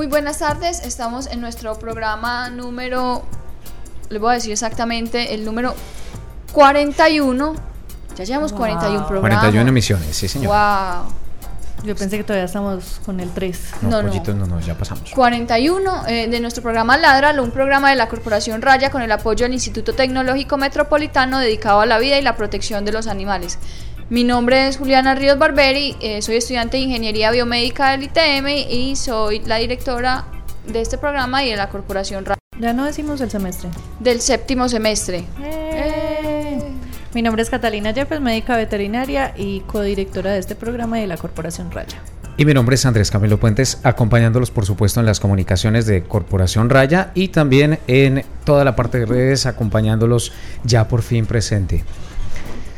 Muy buenas tardes, estamos en nuestro programa número, les voy a decir exactamente, el número 41. Ya llevamos 41 programas. 41 emisiones, sí señor. Wow. Yo pensé que todavía estamos con el 3. No, No, no. pollitos, no, no, ya pasamos. 41 eh, de nuestro programa Ladralo, un programa de la Corporación Raya con el apoyo del Instituto Tecnológico Metropolitano dedicado a la vida y la protección de los animales. Mi nombre es Juliana Ríos Barberi, eh, soy estudiante de Ingeniería Biomédica del ITM y soy la directora de este programa y de la Corporación Raya Ya no decimos el semestre. del séptimo semestre. Eh. Mi nombre es Catalina Yepes, médica veterinaria y codirectora de este programa y de la Corporación Raya. Y mi nombre es Andrés Camilo Puentes, acompañándolos por supuesto en las comunicaciones de Corporación Raya y también en toda la parte de redes, acompañándolos ya por fin presente.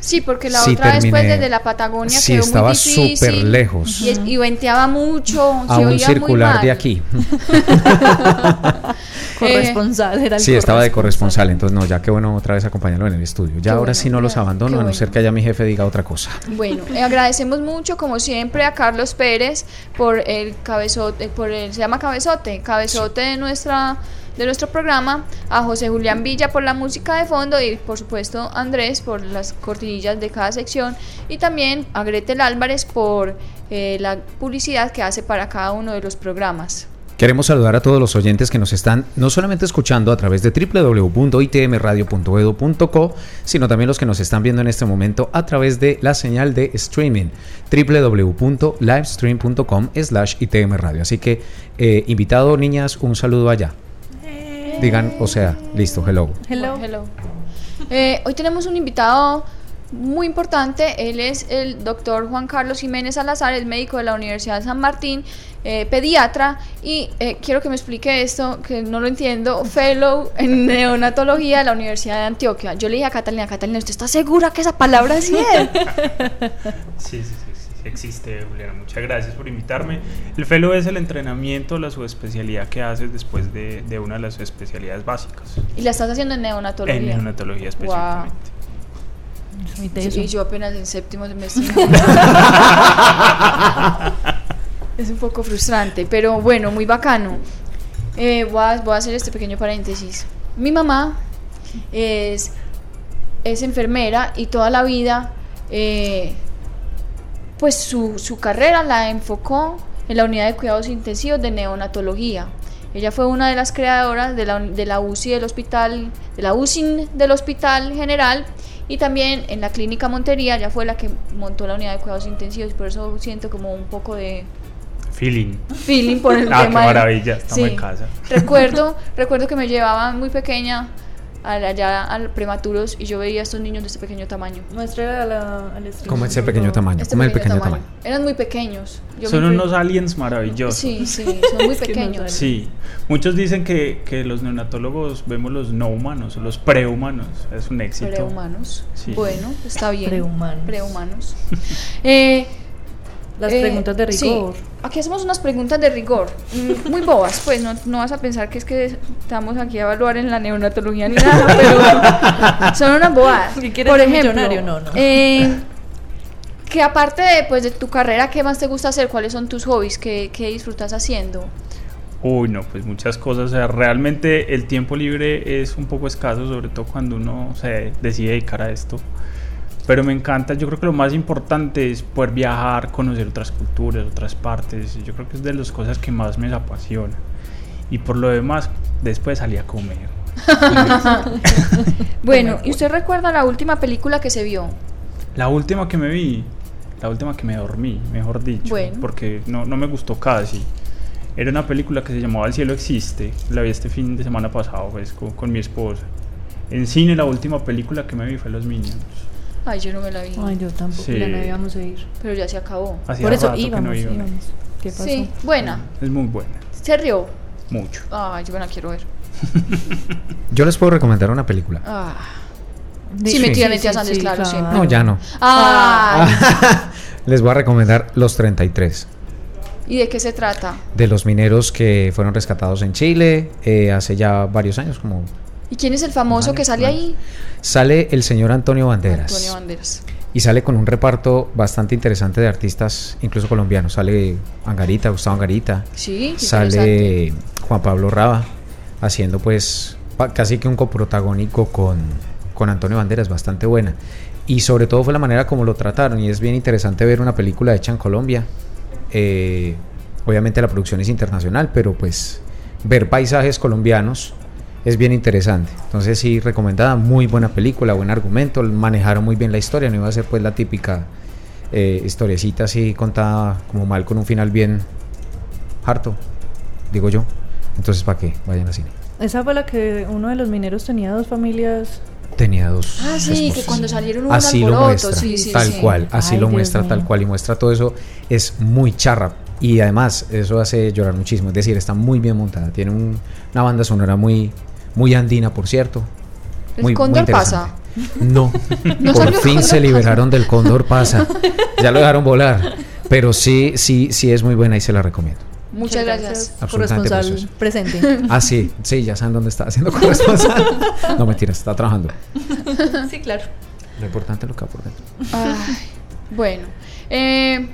Sí, porque la Sí, otra vez pues terminé. desde la Patagonia Sí, quedó estaba muy difícil súper lejos. y, venteaba mucho, A se un oía muy circular mal. de aquí. Corresponsal era el Sí, estaba de corresponsal. entonces no, ya que bueno otra vez acompañarlo en el estudio. Ya Qué ahora bueno, sí no los abandono, a no ser que haya mi jefe diga otra cosa. Bueno, eh, agradecemos mucho, como siempre, a Carlos Pérez por el cabezote, por el, se llama cabezote, cabezote de nuestra de nuestro programa, a José Julián Villa por la música de fondo y por supuesto a Andrés por las cortinillas de cada sección y también a Gretel Álvarez por eh, la publicidad que hace para cada uno de los programas. Queremos saludar a todos los oyentes que nos están no solamente escuchando a través de www.itmradio.edu.co, sino también los que nos están viendo en este momento a través de la señal de streaming www.livestream.com slash itmradio. Así que, eh, invitado, niñas, un saludo allá. Digan, o sea, listo, hello. Hello. Hello. Eh, hoy tenemos un invitado muy importante. Él es el doctor Juan Carlos Jiménez Salazar, es médico de la Universidad de San Martín, eh, pediatra. Y eh, quiero que me explique esto, que no lo entiendo. Fellow en neonatología de la Universidad de Antioquia. Yo le dije a Catalina, Catalina, ¿usted está segura que esa palabra sí es? Sí, sí, sí, existe, Juliana. Muchas gracias por invitarme. El fellow es el entrenamiento, la subespecialidad que haces después de, de una de las especialidades básicas. y la estás haciendo en neonatología. En neonatología específicamente. Teso. Y yo apenas en séptimo semestre. es un poco frustrante, pero bueno, muy bacano. Eh, voy, a, voy a hacer este pequeño paréntesis. Mi mamá es, es enfermera y toda la vida, eh, pues su, su carrera la enfocó en la unidad de cuidados intensivos de neonatología. Ella fue una de las creadoras de la, de la UCI del hospital, de la UCI del Hospital General y también en la clínica Montería, ella fue la que montó la unidad de cuidados intensivos, por eso siento como un poco de Feeling. feeling por el Ah, qué tema. de- maravilla, estamos Sí. en casa. Recuerdo, recuerdo que me llevaban muy pequeña allá al prematuros y yo veía a estos niños de este pequeño tamaño. Muestra la, al. ¿Cómo ese pequeño tamaño? Este ¿Cómo es el pequeño tamaño? Eran muy pequeños. Yo Son unos aliens maravillosos. Sí, sí, son muy pequeños. Sí, muchos dicen que, que los neonatólogos vemos los no humanos, los prehumanos. Es un éxito. Prehumanos. Sí. Bueno, está bien. Prehumanos. Prehumanos. Eh, Las eh, preguntas de sí, rigor. aquí hacemos unas preguntas de rigor, mm, muy bobas, pues no, no vas a pensar que es que estamos aquí a evaluar en la neonatología ni nada, pero son unas bobadas. ¿Y quieres Por ejemplo? No, no. eh, que aparte de, pues, de tu carrera, ¿qué más te gusta hacer? ¿Cuáles son tus hobbies? ¿Qué, qué disfrutas haciendo? Uy, no, pues muchas cosas. O sea, realmente el tiempo libre es un poco escaso, sobre todo cuando uno se decide dedicar a esto. Pero me encanta, yo creo que lo más importante es poder viajar, conocer otras culturas, otras partes. Yo creo que es de las cosas que más me apasiona. Y por lo demás, después salí a comer. Bueno, ¿y usted recuerda la última película que se vio? La última que me vi, la última que me dormí, mejor dicho, Bueno. porque no, no me gustó casi. Era una película que se llamaba El cielo existe. La vi este fin de semana pasado pues, con, con mi esposa. En cine la última película que me vi fue Los Minions. Ay, yo no me la vi. Ay, yo tampoco. Sí. Ya no íbamos a ir. Pero ya se acabó. Hacía Por eso que no íbamos, íbamos. íbamos. ¿Qué pasó? Sí, buena. Es muy buena, Se rió. mucho. Ay, yo me la quiero ver. Yo les puedo recomendar una película. Ah. De- Sí, mentira, mentiras antes, claro, siempre. No, ya no. Ay. Les voy a recomendar Los 33, ¿Y de qué se trata? de los mineros que fueron rescatados en Chile eh, hace ya varios años, como ¿Y quién es el famoso Vale, que sale vale. ahí? sale el señor Antonio Banderas. Antonio Banderas. Y sale con un reparto bastante interesante de artistas, incluso colombianos. Sale Angarita, Gustavo Angarita. Sí, Sale Juan Pablo Raba, haciendo pues casi que un coprotagónico con, con Antonio Banderas, bastante buena. Y sobre todo fue la manera como lo trataron. Y es bien interesante ver una película hecha en Colombia. Eh, obviamente la producción es internacional, pero pues ver paisajes colombianos es bien interesante. Entonces sí, recomendada, muy buena película, buen argumento, manejaron muy bien la historia, no iba a ser pues la típica eh, historiecita así contada como mal con un final bien harto, digo yo. Entonces, ¿para qué? Vayan al cine. Esa fue la que uno de los mineros tenía dos familias. Tenía dos. Ah, sí, que cuando salieron un Así lo muestra, sí, sí, tal sí. cual, así Ay, lo Dios muestra tal cual y muestra todo eso. Es muy charra y además eso hace llorar muchísimo. Es decir, está muy bien montada. Tiene un- una banda sonora muy, muy andina, por cierto. ¿El Muy, cóndor pasa? No, No por fin se liberaron del cóndor pasa. Ya lo dejaron volar. Pero sí, sí, sí es muy buena y se la recomiendo. Muchas gracias. Absolutamente Corresponsal precioso. presente. Ah, sí, sí, ya saben dónde está haciendo corresponsal. No, mentira, está trabajando. sí, claro. Lo importante es lo que va por dentro. Ay, bueno, eh,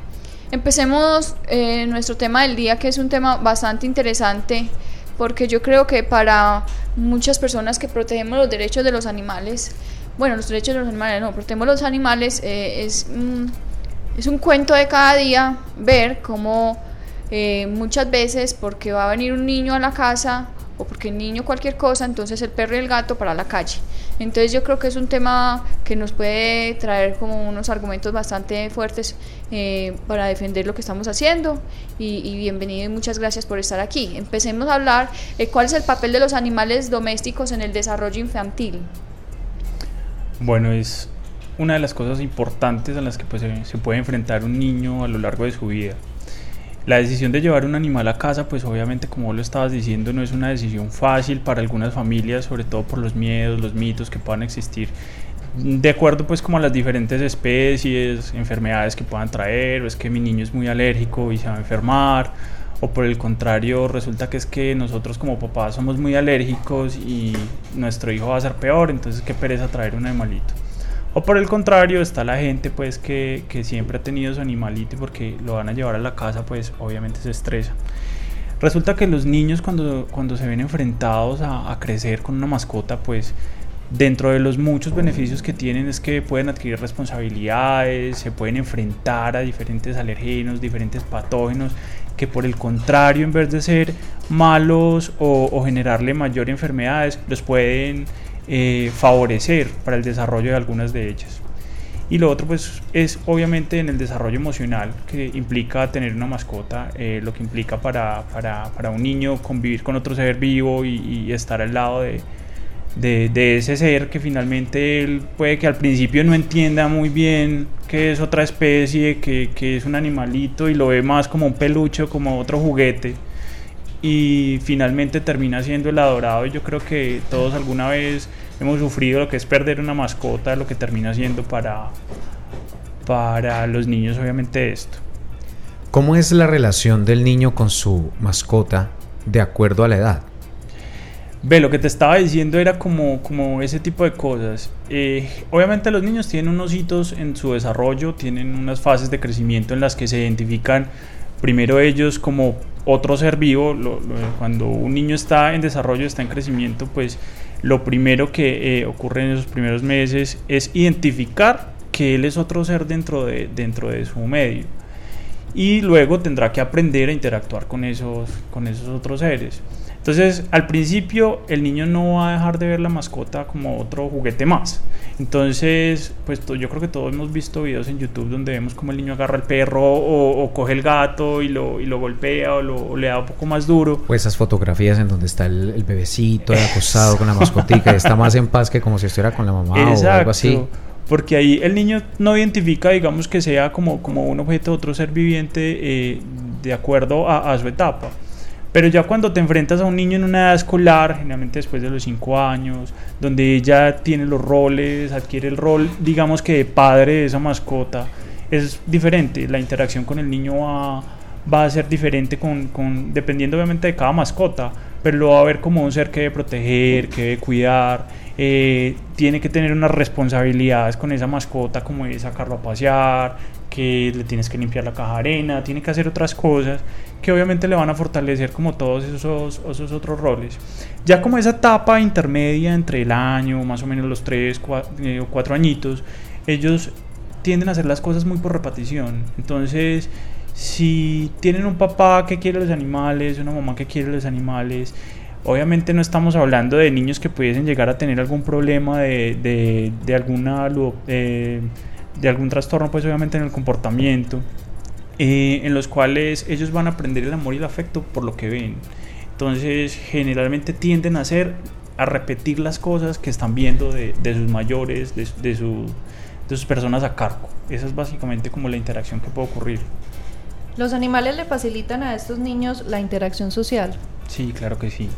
empecemos eh, nuestro tema del día, que es un tema bastante interesante, porque yo creo que para muchas personas que protegemos los derechos de los animales, bueno, los derechos de los animales no, protegemos los animales, eh, es, es un cuento de cada día ver cómo eh, muchas veces, porque va a venir un niño a la casa, o porque el niño cualquier cosa, entonces el perro y el gato para la calle. Entonces yo creo que es un tema que nos puede traer como unos argumentos bastante fuertes eh, para defender lo que estamos haciendo y, bienvenido y muchas gracias por estar aquí. Empecemos a hablar eh, cuál es el papel de los animales domésticos en el desarrollo infantil. Bueno, es una de las cosas importantes a las que pues, se puede enfrentar un niño a lo largo de su vida. La decisión de llevar un animal a casa, pues obviamente como lo estabas diciendo, no es una decisión fácil para algunas familias, sobre todo por los miedos, los mitos que puedan existir, de acuerdo pues como las diferentes especies, enfermedades que puedan traer, o es que mi niño es muy alérgico y se va a enfermar, o por el contrario resulta que es que nosotros como papás somos muy alérgicos y nuestro hijo va a ser peor, entonces qué pereza traer un animalito. O por el contrario, está la gente pues que, que siempre ha tenido su animalito porque lo van a llevar a la casa, pues obviamente se estresa. Resulta que los niños cuando, cuando se ven enfrentados a, a crecer con una mascota, pues dentro de los muchos beneficios que tienen es que pueden adquirir responsabilidades, se pueden enfrentar a diferentes alergenos, diferentes patógenos, que por el contrario, en vez de ser malos o, o generarle mayor enfermedades, los pueden eh, favorecer para el desarrollo de algunas de ellas. Y lo otro pues es obviamente en el desarrollo emocional que implica tener una mascota, eh, lo que implica para, para, para, un niño convivir con otro ser vivo y, y estar al lado de, de, de, ese ser que finalmente él puede que al principio no entienda muy bien que es otra especie, que, que es un animalito y lo ve más como un peluche, como otro juguete y finalmente termina siendo el adorado y yo creo que todos alguna vez hemos sufrido lo que es perder una mascota, lo que termina siendo para, para los niños obviamente esto. ¿Cómo es la relación del niño con su mascota de acuerdo a la edad? Ve, lo que te estaba diciendo era como, como ese tipo de cosas. Eh, obviamente los niños tienen unos hitos en su desarrollo, tienen unas fases de crecimiento en las que se identifican primero ellos como otro ser vivo. Lo, lo, cuando un niño está en desarrollo, está en crecimiento, pues lo primero que eh, ocurre en esos primeros meses es identificar que él es otro ser dentro de, dentro de su medio. Y luego tendrá que aprender a interactuar con esos, con esos otros seres. Entonces, al principio el niño no va a dejar de ver la mascota como otro juguete más. Entonces, pues yo creo que todos hemos visto videos en YouTube donde vemos como el niño agarra al perro o, o coge el gato y lo, y lo golpea o, lo, o, le da un poco más duro. O esas fotografías en donde está el, el bebecito acostado con la mascotica y está más en paz que como si estuviera con la mamá Exacto. o algo así. porque ahí el niño no identifica, digamos, que sea como, como un objeto, otro ser viviente eh, de acuerdo a, a, su etapa. Pero ya cuando te enfrentas a un niño en una edad escolar, generalmente después de los 5 años, donde ella tiene los roles, adquiere el rol, digamos que de padre de esa mascota, es diferente. La interacción con el niño va, va a ser diferente con, con, dependiendo obviamente de cada mascota, pero lo va a ver como un ser que debe proteger, que debe cuidar eh, tiene que tener unas responsabilidades con esa mascota, como es sacarlo a pasear, que le tienes que limpiar la caja de arena, tiene que hacer otras cosas que obviamente le van a fortalecer como todos esos, esos otros roles. Ya como esa etapa intermedia entre el año, más o menos los 3 eh, o 4 añitos, ellos tienden a hacer las cosas muy por repetición. Entonces, si tienen un papá que quiere los animales, una mamá que quiere los animales, Obviamente no estamos hablando de niños que pudiesen llegar a tener algún problema de, de, alguna, de algún trastorno, pues obviamente en el comportamiento, eh, en los cuales ellos van a aprender el amor y el afecto por lo que ven. Entonces generalmente tienden a hacer, a repetir las cosas que están viendo de, de sus mayores, de, de, su, de sus personas a cargo. Esa es básicamente como la interacción que puede ocurrir. ¿Los animales le facilitan a estos niños la interacción social? Sí, claro que sí.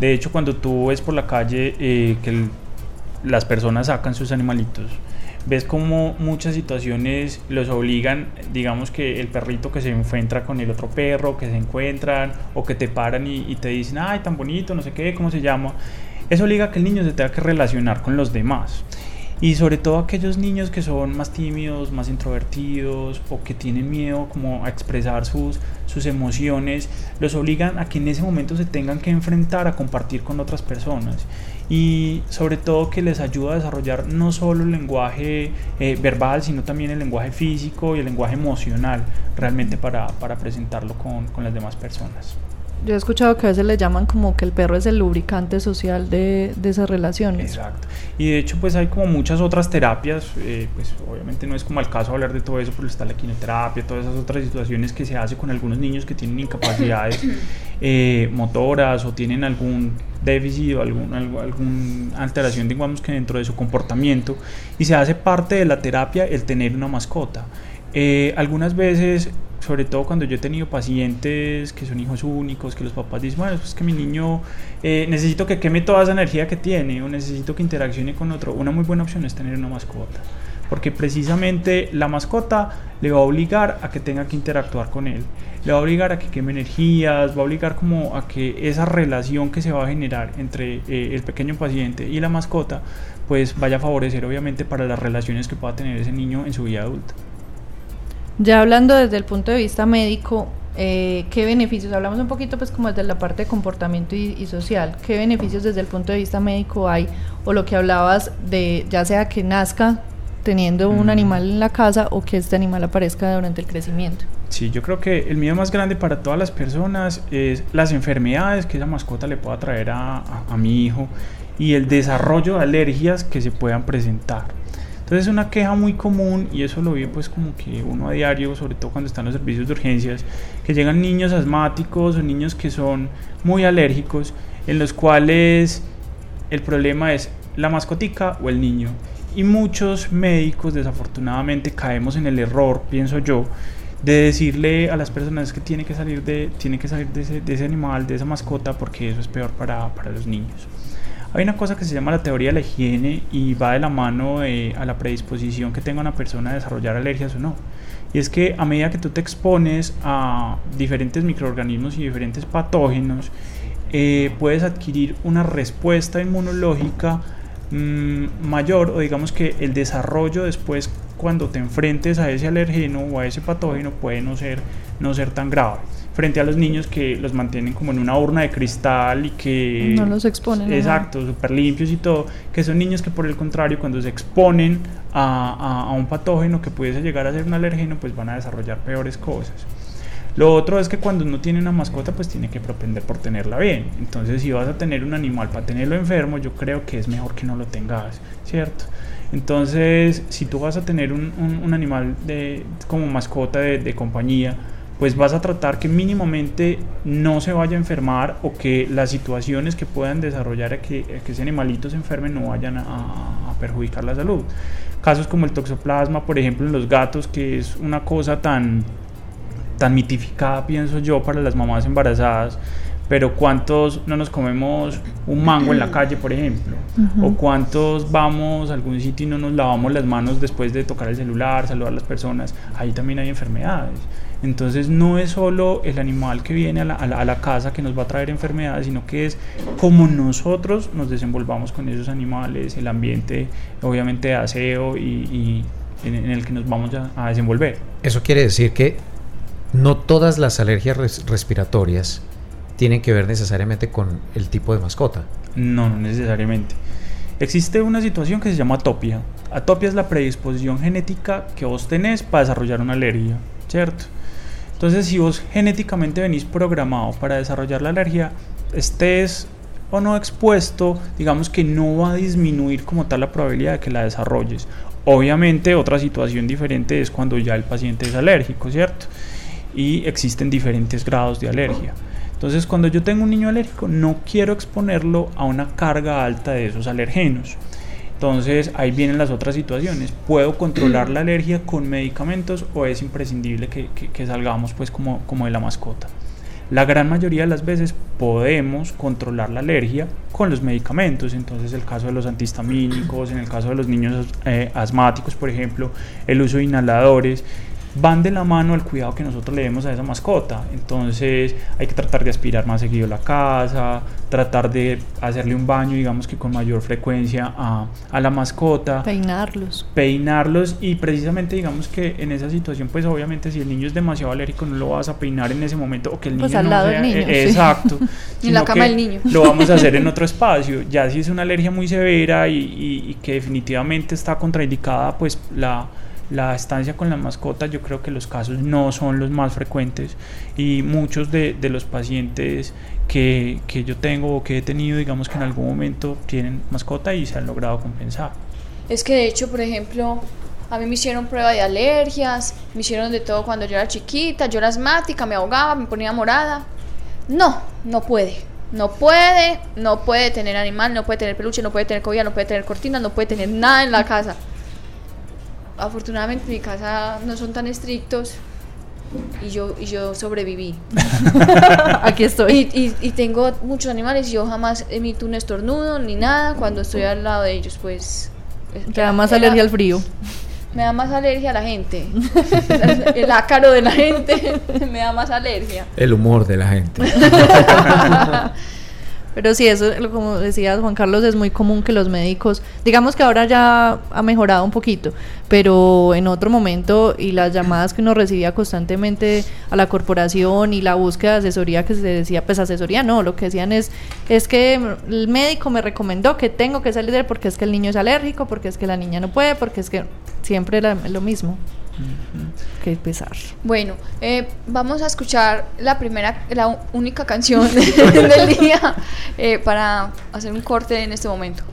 De hecho, cuando tú ves por la calle eh, que las personas sacan sus animalitos, ves como muchas situaciones los obligan, digamos que el perrito que se encuentra con el otro perro, que se encuentran, o que te paran y, y te dicen, ay, tan bonito, no sé qué, cómo se llama. Eso obliga a que el niño se tenga que relacionar con los demás. Y sobre todo aquellos niños que son más tímidos, más introvertidos o que tienen miedo como a expresar sus, sus emociones, los obligan a que en ese momento se tengan que enfrentar a compartir con otras personas y sobre todo que les ayuda a desarrollar no solo el lenguaje eh, verbal, sino también el lenguaje físico y el lenguaje emocional realmente para, para presentarlo con, con las demás personas. Yo he escuchado que a veces le llaman como que el perro es el lubricante social de, de esas relaciones. Exacto. Y de hecho pues hay como muchas otras terapias, eh, pues obviamente no es como el caso hablar de todo eso, pero está la quinoterapia, todas esas otras situaciones que se hace con algunos niños que tienen incapacidades eh, motoras o tienen algún déficit o algún, alguna alteración digamos que dentro de su comportamiento y se hace parte de la terapia el tener una mascota. Eh, algunas veces sobre todo cuando yo he tenido pacientes que son hijos únicos, que los papás dicen, bueno, es que mi niño eh, necesito que queme toda esa energía que tiene o necesito que interaccione con otro, una muy buena opción es tener una mascota. Porque precisamente la mascota le va a obligar a que tenga que interactuar con él, le va a obligar a que queme energías, va a obligar como a que esa relación que se va a generar entre eh, el pequeño paciente y la mascota, pues vaya a favorecer obviamente para las relaciones que pueda tener ese niño en su vida adulta. Ya hablando desde el punto de vista médico, eh, ¿qué beneficios? Hablamos un poquito pues como desde la parte de comportamiento y, y, social. ¿Qué beneficios desde el punto de vista médico hay? O lo que hablabas de ya sea que nazca teniendo un animal en la casa o que este animal aparezca durante el crecimiento. Sí, yo creo que el miedo más grande para todas las personas es las enfermedades que esa mascota le pueda traer a, a, mi hijo y el desarrollo de alergias que se puedan presentar. Entonces es una queja muy común y eso lo vi pues como que uno a diario, sobre todo cuando están los servicios de urgencias, que llegan niños asmáticos o niños que son muy alérgicos, en los cuales el problema es la mascotica o el niño. Y muchos médicos desafortunadamente caemos en el error, pienso yo, de decirle a las personas que tiene que salir de, tiene que salir de ese, animal, de esa mascota, porque eso es peor para, para los niños. Hay una cosa que se llama la teoría de la higiene y va de la mano eh, a la predisposición que tenga una persona a desarrollar alergias o no. Y es que a medida que tú te expones a diferentes microorganismos y diferentes patógenos, eh, puedes adquirir una respuesta inmunológica mmm, mayor o digamos que el desarrollo después cuando te enfrentes a ese alergeno o a ese patógeno puede no ser, no ser tan grave frente a los niños que los mantienen como en una urna de cristal y que... No los exponen. Exacto, súper limpios y todo, que son niños que por el contrario cuando se exponen a, a, a, un patógeno que pudiese llegar a ser un alergeno, pues van a desarrollar peores cosas. Lo otro es que cuando uno tiene una mascota, pues tiene que propender por tenerla bien. Entonces, si vas a tener un animal para tenerlo enfermo, yo creo que es mejor que no lo tengas, ¿cierto? Entonces, si tú vas a tener un, un, animal de, como mascota de, de compañía, pues vas a tratar que mínimamente no se vaya a enfermar o que las situaciones que puedan desarrollar a que, que ese animalito se enferme no vayan a, a, perjudicar la salud. Casos como el toxoplasma, por ejemplo, en los gatos, que es una cosa tan, tan mitificada, pienso yo, para las mamás embarazadas, pero cuántos no nos comemos un mango en la calle, por ejemplo, o cuántos vamos a algún sitio y no nos lavamos las manos después de tocar el celular, saludar a las personas, ahí también hay enfermedades. Entonces no es solo el animal que viene a la, a la, casa que nos va a traer enfermedades, sino que es como nosotros nos desenvolvamos con esos animales, el ambiente obviamente de aseo y, en, el que nos vamos a, a, desenvolver. Eso quiere decir que no todas las alergias respiratorias tienen que ver necesariamente con el tipo de mascota. No, no necesariamente. Existe una situación que se llama atopia. Atopia es la predisposición genética que vos tenés para desarrollar una alergia, ¿cierto? Entonces, si vos genéticamente venís programado para desarrollar la alergia, estés o no expuesto, digamos que no va a disminuir como tal la probabilidad de que la desarrolles. Obviamente, otra situación diferente es cuando ya el paciente es alérgico, ¿cierto? Y existen diferentes grados de alergia. Entonces, cuando yo tengo un niño alérgico, no quiero exponerlo a una carga alta de esos alergenos. Entonces, ahí vienen las otras situaciones. ¿Puedo controlar la alergia con medicamentos o es imprescindible que, salgamos pues como, como de la mascota? La gran mayoría de las veces podemos controlar la alergia con los medicamentos, entonces el caso de los antihistamínicos, en el caso de los niños eh, asmáticos, por ejemplo, el uso de inhaladores, van de la mano al cuidado que nosotros le demos a esa mascota. Entonces hay que tratar de aspirar más seguido la casa, tratar de hacerle un baño, digamos que con mayor frecuencia a, a, la mascota. Peinarlos. Peinarlos y precisamente digamos que en esa situación, pues obviamente si el niño es demasiado alérgico no lo vas a peinar en ese momento o que el pues niño al no lado sea, del niño, eh, sí. exacto. En la cama del niño. Lo vamos a hacer en otro espacio. Ya si es una alergia muy severa y, y, y que definitivamente está contraindicada, pues la la estancia con la mascota yo creo que los casos no son los más frecuentes y muchos de, los pacientes que, que, yo tengo o que he tenido digamos que en algún momento tienen mascota y se han logrado compensar. Es que de hecho, por ejemplo, a mí me hicieron prueba de alergias, me hicieron de todo cuando yo era chiquita, yo era asmática, me ahogaba, me ponía morada. No, no puede. No puede, no puede tener animal, no puede tener peluche, no puede tener cobija, no puede tener cortina, no puede tener nada en la casa afortunadamente en mi casa no son tan estrictos y yo, y yo sobreviví. Aquí estoy. Y, y, y, tengo muchos animales y yo jamás emito un estornudo ni nada cuando estoy al lado de ellos, pues... Te da más alergia al frío. Me da más alergia a la gente. El ácaro de la gente me da más alergia. El humor de la gente. Pero sí, eso, como decía Juan Carlos, es muy común que los médicos, digamos que ahora ya ha mejorado un poquito, pero en otro momento y las llamadas que uno recibía constantemente a la corporación y la búsqueda de asesoría que se decía, pues asesoría no, lo que decían es, es que el médico me recomendó que tengo que salir porque es que el niño es alérgico, porque es que la niña no puede, porque es que siempre era lo mismo. Qué pesar. Bueno, eh, vamos a escuchar la primera, la única canción del día eh, para hacer un corte en este momento.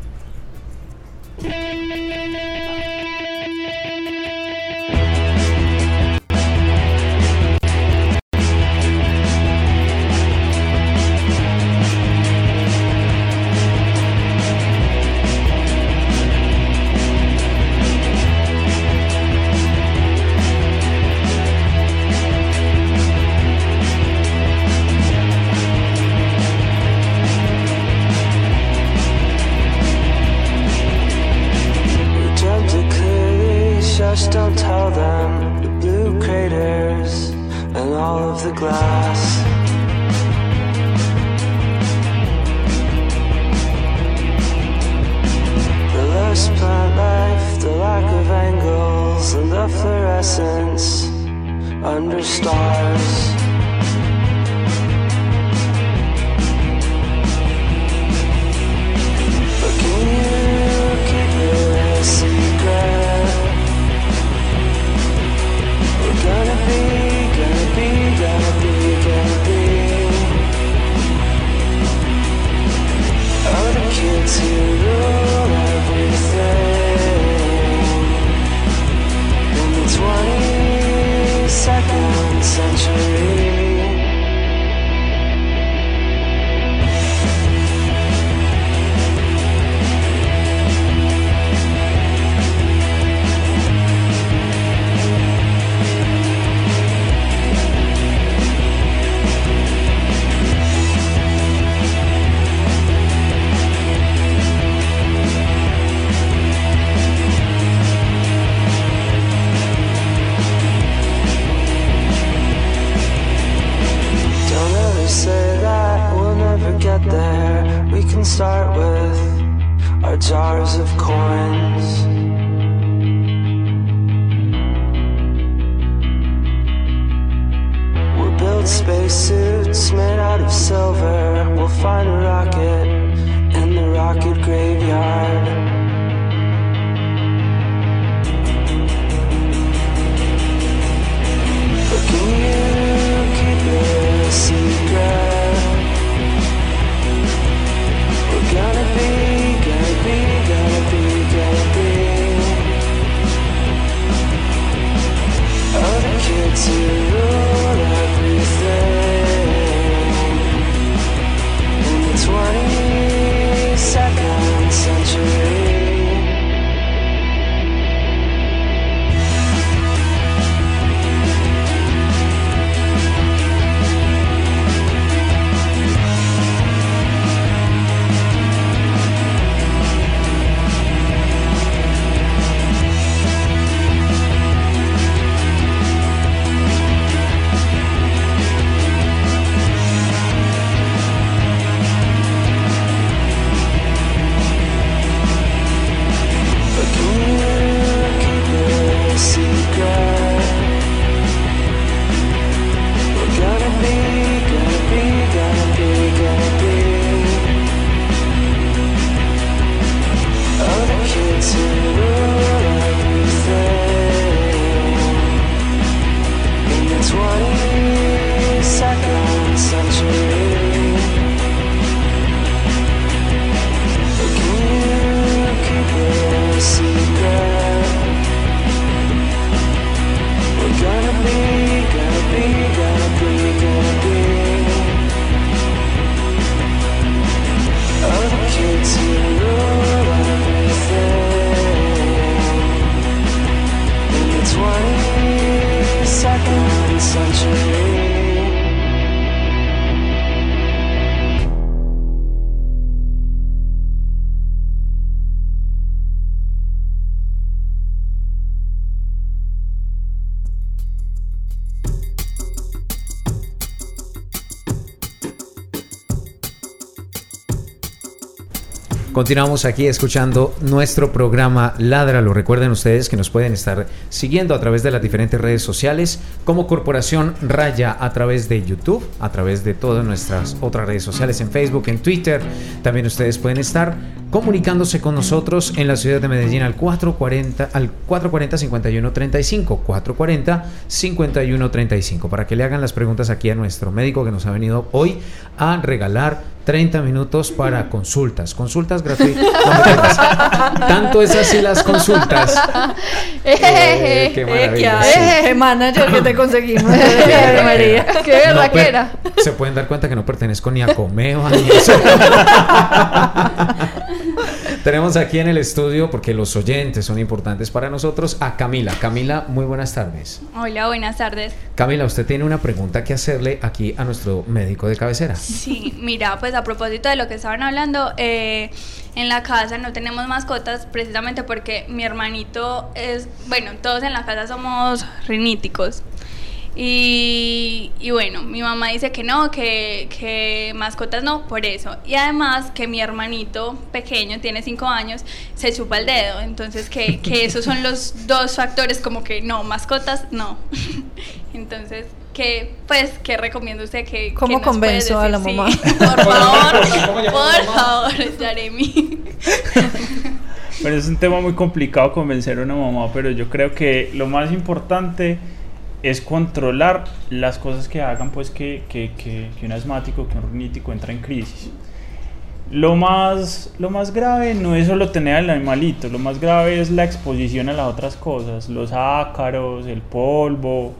Jars of coins. We'll build spacesuits made out of silver. We'll find a rocket Continuamos aquí escuchando nuestro programa Ládralo. Recuerden ustedes que nos pueden estar siguiendo a través de las diferentes redes sociales como Corporación Raya a través de YouTube, a través de todas nuestras otras redes sociales en Facebook, en Twitter. También ustedes pueden estar comunicándose con nosotros en la ciudad de Medellín al 440 al 440 5135 440 5135 para que le hagan las preguntas aquí a nuestro médico que nos ha venido hoy a regalar 30 minutos para consultas, consultas gratuitas. No. Tanto es así las consultas. Eh, qué Eh, maravilla, ¿qué sí. Eh, manager que te conseguimos. Eh, María. Qué verdad No, que era. Se pueden dar cuenta que no pertenezco ni a Comeo ni a eso. Tenemos aquí en el estudio, porque los oyentes son importantes para nosotros, a Camila. Camila, muy buenas tardes. Hola, buenas tardes. Camila, usted tiene una pregunta que hacerle aquí a nuestro médico de cabecera. Sí, mira, pues a propósito de lo que estaban hablando, eh, en la casa no tenemos mascotas precisamente porque mi hermanito es, bueno, todos en la casa somos riníticos. Y, y bueno, mi mamá dice que no, que, que mascotas no, por eso. Y además que mi hermanito pequeño, tiene cinco años, se chupa el dedo. Entonces que, que esos son los dos factores como que no, mascotas no. Entonces, que pues, ¿qué recomienda usted que... ¿Cómo que convenzo a la decir? mamá? Sí, por favor, por favor, Jeremy. Pero es un tema muy complicado convencer a una mamá, pero yo creo que lo más importante es controlar las cosas que hagan pues que, que, que, que un asmático, que un rinítico entra en crisis. Lo más, lo más grave no es solo tener al animalito, lo más grave es la exposición a las otras cosas, los ácaros, el polvo.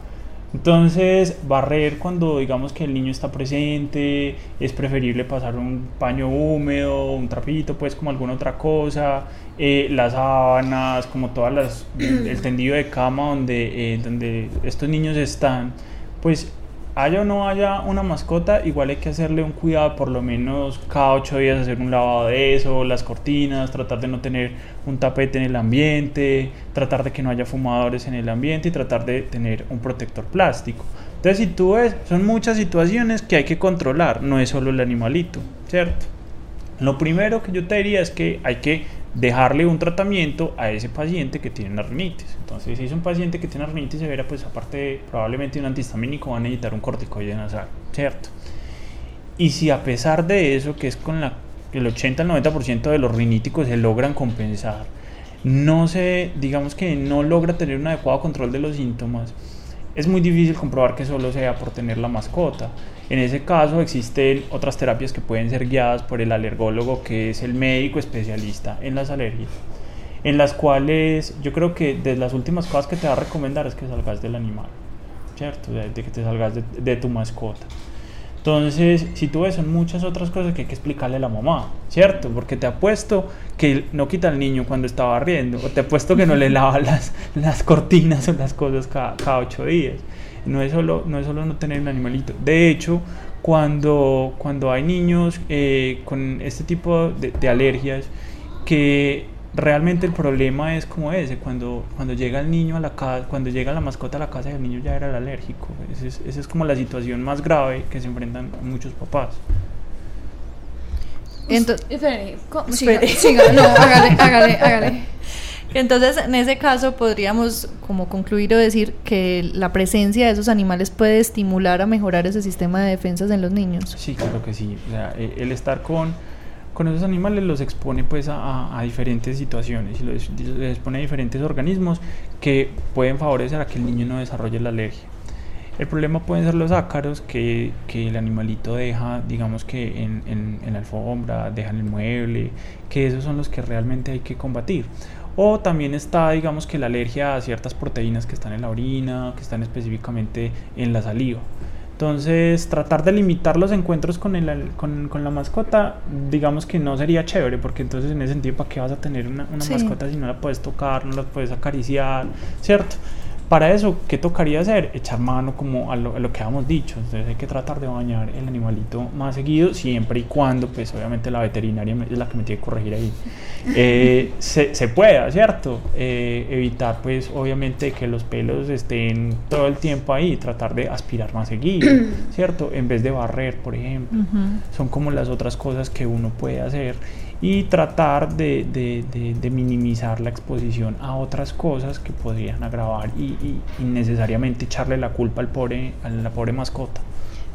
Entonces, barrer cuando digamos que el niño está presente, es preferible pasar un paño húmedo, un trapito, pues como alguna otra cosa, eh, las sábanas, como todas las, el tendido de cama donde, eh, donde estos niños están, pues haya o no haya una mascota, igual hay que hacerle un cuidado, por lo menos cada ocho días hacer un lavado de eso, las cortinas, tratar de no tener un tapete en el ambiente, tratar de que no haya fumadores en el ambiente y tratar de tener un protector plástico. Entonces, si tú ves, son muchas situaciones que hay que controlar, no es solo el animalito, ¿cierto? Lo primero que yo te diría es que hay que dejarle un tratamiento a ese paciente que tiene una rinitis. Entonces, si es un paciente que tiene una rinitis severa, pues aparte probablemente un antihistamínico va a necesitar un corticoide nasal, ¿cierto? Y si a pesar de eso, que es con el 80 al 90% de los riníticos se logran compensar, no se, digamos que no logra tener un adecuado control de los síntomas, es muy difícil comprobar que solo sea por tener la mascota. En ese caso existen otras terapias que pueden ser guiadas por el alergólogo, que es el médico especialista en las alergias, en las cuales yo creo que de las últimas cosas que te va a recomendar es que salgas del animal, ¿cierto? De, que te salgas de tu mascota. Entonces, si tú ves, son muchas otras cosas que hay que explicarle a la mamá, ¿cierto? Porque te apuesto que no quita al niño cuando está barriendo, o te apuesto que no le lava las, las cortinas o las cosas cada, cada ocho días. No es, solo, no es solo no tener un animalito. De hecho, cuando, cuando hay niños eh, con este tipo de, de alergias, que realmente el problema es como ese, cuando, cuando llega el niño a la casa, cuando llega la mascota a la casa y el niño ya era el alérgico. Esa es, esa es como la situación más grave que se enfrentan muchos papás. Ento- Espere, ¿cómo? Espere. Siga, siga, no, hágale, hágale, hágale. Entonces, en ese caso podríamos como concluir o decir que la presencia de esos animales puede estimular a mejorar ese sistema de defensas en los niños. Sí, claro que sí. O sea, eh, el estar con, con esos animales los expone pues a, diferentes situaciones y los, les expone a diferentes organismos que pueden favorecer a que el niño no desarrolle la alergia. El problema pueden ser los ácaros que, el animalito deja, digamos que en la alfombra, deja en el mueble, que esos son los que realmente hay que combatir. O también está, digamos que la alergia a ciertas proteínas que están en la orina, que están específicamente en la saliva. Entonces, tratar de limitar los encuentros con, el, con, con la mascota, digamos que no sería chévere, porque entonces en ese sentido, ¿para qué vas a tener una, una Sí. mascota si no la puedes tocar, no la puedes acariciar, ¿cierto? Para eso, ¿qué tocaría hacer? Echar mano como a lo, a lo que habíamos dicho. Entonces hay que tratar de bañar el animalito más seguido, siempre y cuando, pues obviamente la veterinaria es la que me tiene que corregir ahí. Eh, se, se pueda, ¿cierto? Eh, evitar, pues obviamente que los pelos estén todo el tiempo ahí, tratar de aspirar más seguido, ¿cierto? En vez de barrer, por ejemplo son como las otras cosas que uno puede hacer y tratar de, de- de- de minimizar la exposición a otras cosas que podrían agravar y, y innecesariamente echarle la culpa al pobre, a la pobre mascota.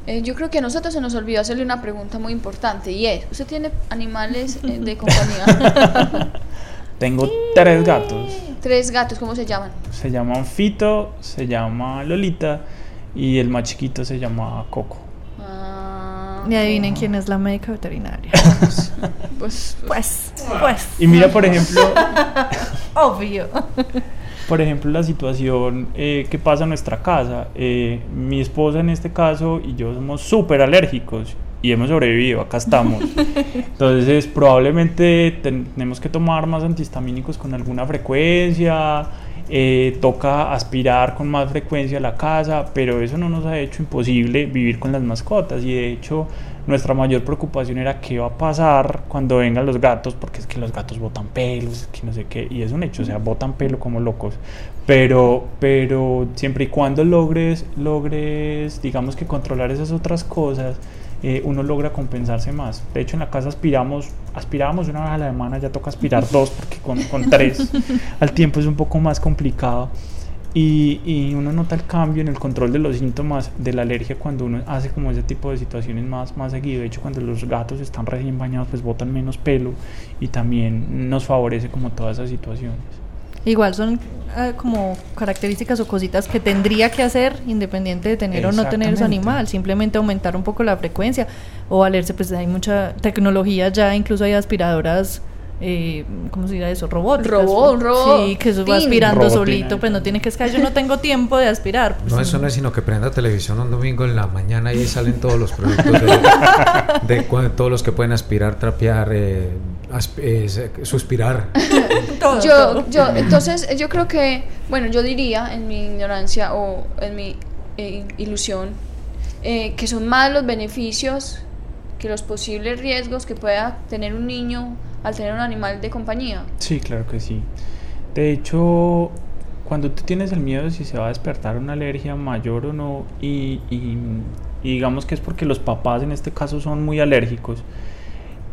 Eh, yo creo que a nosotros se nos olvidó hacerle una pregunta muy importante y es, ¿usted tiene animales eh, de compañía? Tengo tres gatos, Tres gatos, ¿cómo se llaman? se llaman Fito, se llama Lolita y el más chiquito se llama Coco. Y adivinen quién es la médica veterinaria. pues, Pues, pues, Y mira, por ejemplo, obvio. por ejemplo, la situación eh, que pasa en nuestra casa. Eh, mi esposa en este caso y yo somos súper alérgicos y hemos sobrevivido, acá estamos. Entonces, probablemente ten- tenemos que tomar más antihistamínicos con alguna frecuencia. Eh, toca aspirar con más frecuencia a la casa, pero eso no nos ha hecho imposible vivir con las mascotas. Y de hecho nuestra mayor preocupación era qué va a pasar cuando vengan los gatos, porque es que los gatos botan pelos, que no sé qué, y es un hecho, o sea, botan pelo como locos, pero, pero siempre y cuando logres, logres, digamos que controlar esas otras cosas, eh, uno logra compensarse más. De hecho, en la casa aspiramos, aspirábamos una vez a la semana, ya toca aspirar dos, porque con, con tres al tiempo es un poco más complicado. Y, y uno nota el cambio en el control de los síntomas de la alergia cuando uno hace como ese tipo de situaciones más, más seguido. De hecho, cuando los gatos están recién bañados, pues botan menos pelo y también nos favorece como todas esas situaciones. Igual son ah, como características o cositas que tendría que hacer independiente de tener o no tener su animal, simplemente aumentar un poco la frecuencia o valerse, pues hay mucha tecnología ya, incluso hay aspiradoras, eh, ¿cómo se dice eso? Robóticas. Robot, un robot. Sí, que eso va aspirando Robotina. solito, pues no tiene que escalar, yo no tengo tiempo de aspirar. pues, No, eso no es sino que prenda televisión un domingo en la mañana y ahí salen todos los productos de, de cu- todos los que pueden aspirar, trapear, eh, eh, suspirar. todo, yo, todo. yo, entonces yo creo que, bueno, yo diría en mi ignorancia o en mi eh, ilusión eh, que son más los beneficios que los posibles riesgos que pueda tener un niño al tener un animal de compañía. Sí, claro que sí. De hecho, cuando tú tienes el miedo de si se va a despertar una alergia mayor o no, y, y- y digamos que es porque los papás en este caso son muy alérgicos,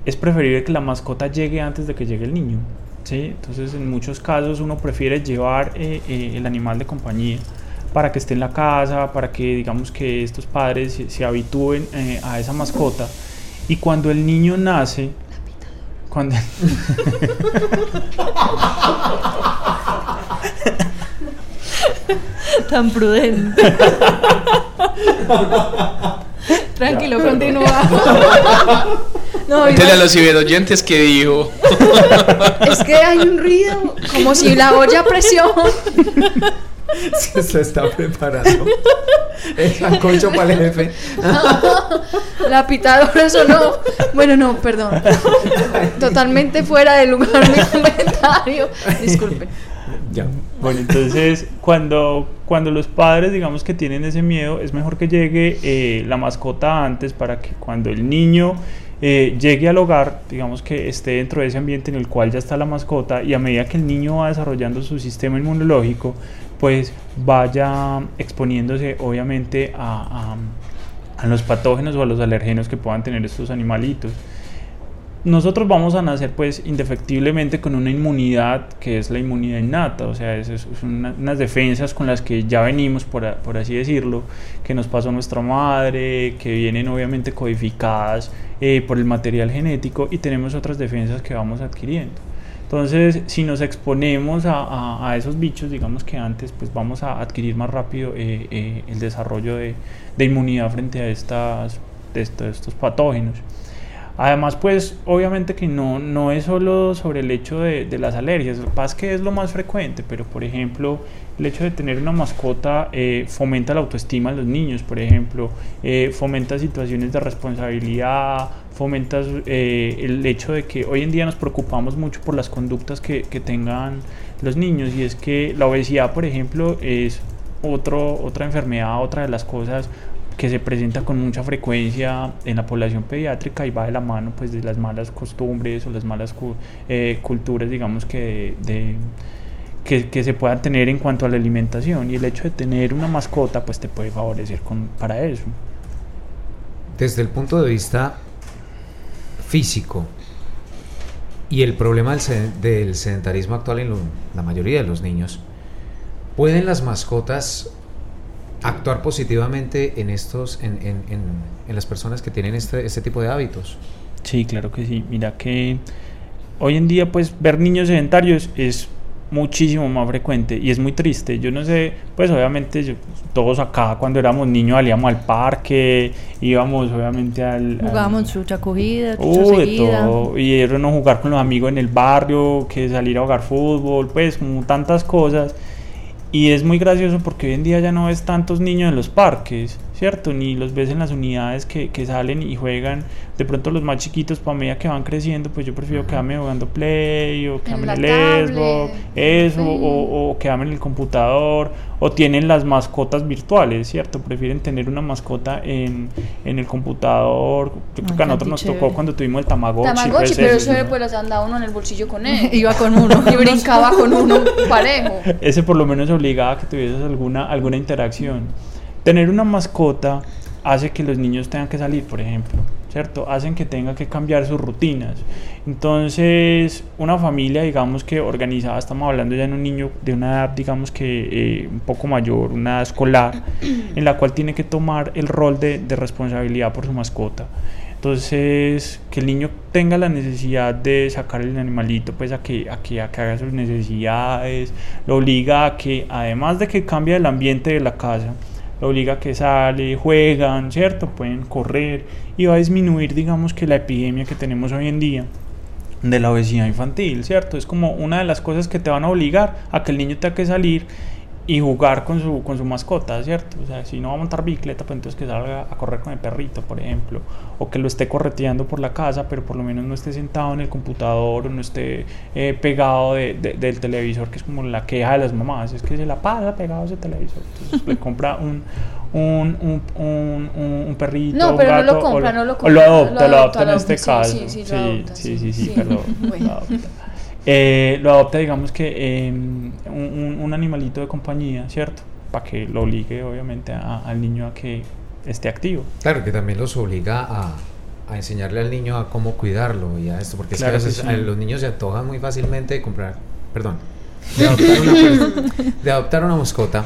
es preferible que la mascota llegue antes de que llegue el niño. ¿sí? Entonces en muchos casos uno prefiere llevar eh, eh, el animal de compañía para que esté en la casa, para que digamos que estos padres se, se habitúen eh, a esa mascota. Y cuando el niño nace, cuando, Tan prudente. Tranquilo, continúa. No, Cuéntele a los ciberoyentes que dijo. es que hay un ruido, como si la olla a presión. Se está preparando. El sancocho para el jefe. La pitadora sonó. Bueno, no, perdón. Totalmente fuera de lugar mi comentario. Disculpen. Ya. Bueno, entonces cuando, cuando los padres digamos que tienen ese miedo, es mejor que llegue eh, la mascota antes para que cuando el niño eh, llegue al hogar, digamos que esté dentro de ese ambiente en el cual ya está la mascota y a medida que el niño va desarrollando su sistema inmunológico, pues vaya exponiéndose obviamente a, a- a los patógenos o a los alergenos que puedan tener estos animalitos nosotros vamos a nacer pues indefectiblemente con una inmunidad que es la inmunidad innata, o sea, es, es una- unas defensas con las que ya venimos, por, a- por así decirlo, que nos pasó nuestra madre, que vienen obviamente codificadas eh, por el material genético y tenemos otras defensas que vamos adquiriendo. Entonces, si nos exponemos a, a- a esos bichos, digamos que antes, pues vamos a adquirir más rápido eh, eh, el desarrollo de, de inmunidad frente a estas, de estos, estos patógenos. Además, pues obviamente que no, no es solo sobre el hecho de, las alergias, es que es lo más frecuente, pero por ejemplo, el hecho de tener una mascota eh, fomenta la autoestima de los niños, por ejemplo, eh, fomenta situaciones de responsabilidad, fomenta eh, el hecho de que hoy en día nos preocupamos mucho por las conductas que, que tengan los niños y es que la obesidad, por ejemplo, es otro, otra enfermedad, otra de las cosas que se presenta con mucha frecuencia en la población pediátrica y va de la mano pues de las malas costumbres o las malas eh, culturas digamos que de, que, se puedan tener en cuanto a la alimentación. Y el hecho de tener una mascota pues te puede favorecer con, para eso. Desde el punto de vista físico y el problema del, del sedentarismo actual en la mayoría de los niños, ¿pueden las mascotas actuar positivamente en estos, en, en- en- en las personas que tienen este, este tipo de hábitos? Sí, claro que sí. Mira que hoy en día pues ver niños sedentarios es muchísimo más frecuente y es muy triste. Yo no sé, pues obviamente yo- todos acá cuando éramos niños salíamos al parque, íbamos obviamente al... al- Jugábamos chucha cogida, chucha Uh, de todo. Y era no jugar con los amigos en el barrio, que salir a jugar fútbol, pues como tantas cosas. Y es muy gracioso porque hoy en día ya no ves tantos niños en los parques, ¿cierto? Ni los ves en las unidades que, que salen y juegan. De pronto los más chiquitos, para medida que van creciendo, pues yo prefiero quedarme jugando Play o quedarme en el Xbox, eso, Sí. o, o quedarme en el computador, o tienen las mascotas virtuales, ¿cierto? Prefieren tener una mascota en, en el computador. Yo creo que a nosotros nos chévere. tocó cuando tuvimos el Tamagotchi. Tamagotchi, pues, pero eso ¿no? pues las andaba uno en el bolsillo con él. Iba con uno. Y brincaba con uno parejo. ese por lo menos obligaba a que tuvieses alguna, alguna interacción. Tener una mascota hace que los niños tengan que salir, por ejemplo, ¿cierto? Hacen que tengan que cambiar sus rutinas. Entonces, una familia, digamos que organizada, estamos hablando ya en un niño de una edad, digamos que eh, un poco mayor, una edad escolar, en la cual tiene que tomar el rol de, de responsabilidad por su mascota. Entonces, que el niño tenga la necesidad de sacar el animalito, pues a que, a que, a que haga sus necesidades, lo obliga a que, además de que cambia el ambiente de la casa, lo obliga a que sale, juegan, ¿cierto? Pueden correr y va a disminuir, digamos que la epidemia que tenemos hoy en día de la obesidad infantil, ¿cierto? Es como una de las cosas que te van a obligar a que el niño tenga que salir y jugar con su, con su mascota, ¿cierto? O sea, si no va a montar bicicleta, pues entonces que salga a correr con el perrito, por ejemplo, o que lo esté correteando por la casa, pero por lo menos no esté sentado en el computador o no esté eh, pegado de- de- del televisor, que es como la queja de las mamás, es que se la pasa pegado a ese televisor. Entonces le compra un, un, un, un, perrito, No, un pero no lo o compra, no lo o compra, lo adopta, lo lo adopta, adopta en lo este sí, caso. sí, sí, Sí, lo sí, sí. sí, sí, Sí. perdón, Bueno. lo adopta. Eh, lo adopta, digamos que eh, un, un- animalito de compañía, ¿cierto? Para que lo obligue, obviamente, a- al niño a que esté activo. Claro, que también los obliga a, a enseñarle al niño a cómo cuidarlo y a esto, porque es que a veces sí. a los niños se antojan muy fácilmente de comprar, perdón, de adoptar una, de adoptar una mascota,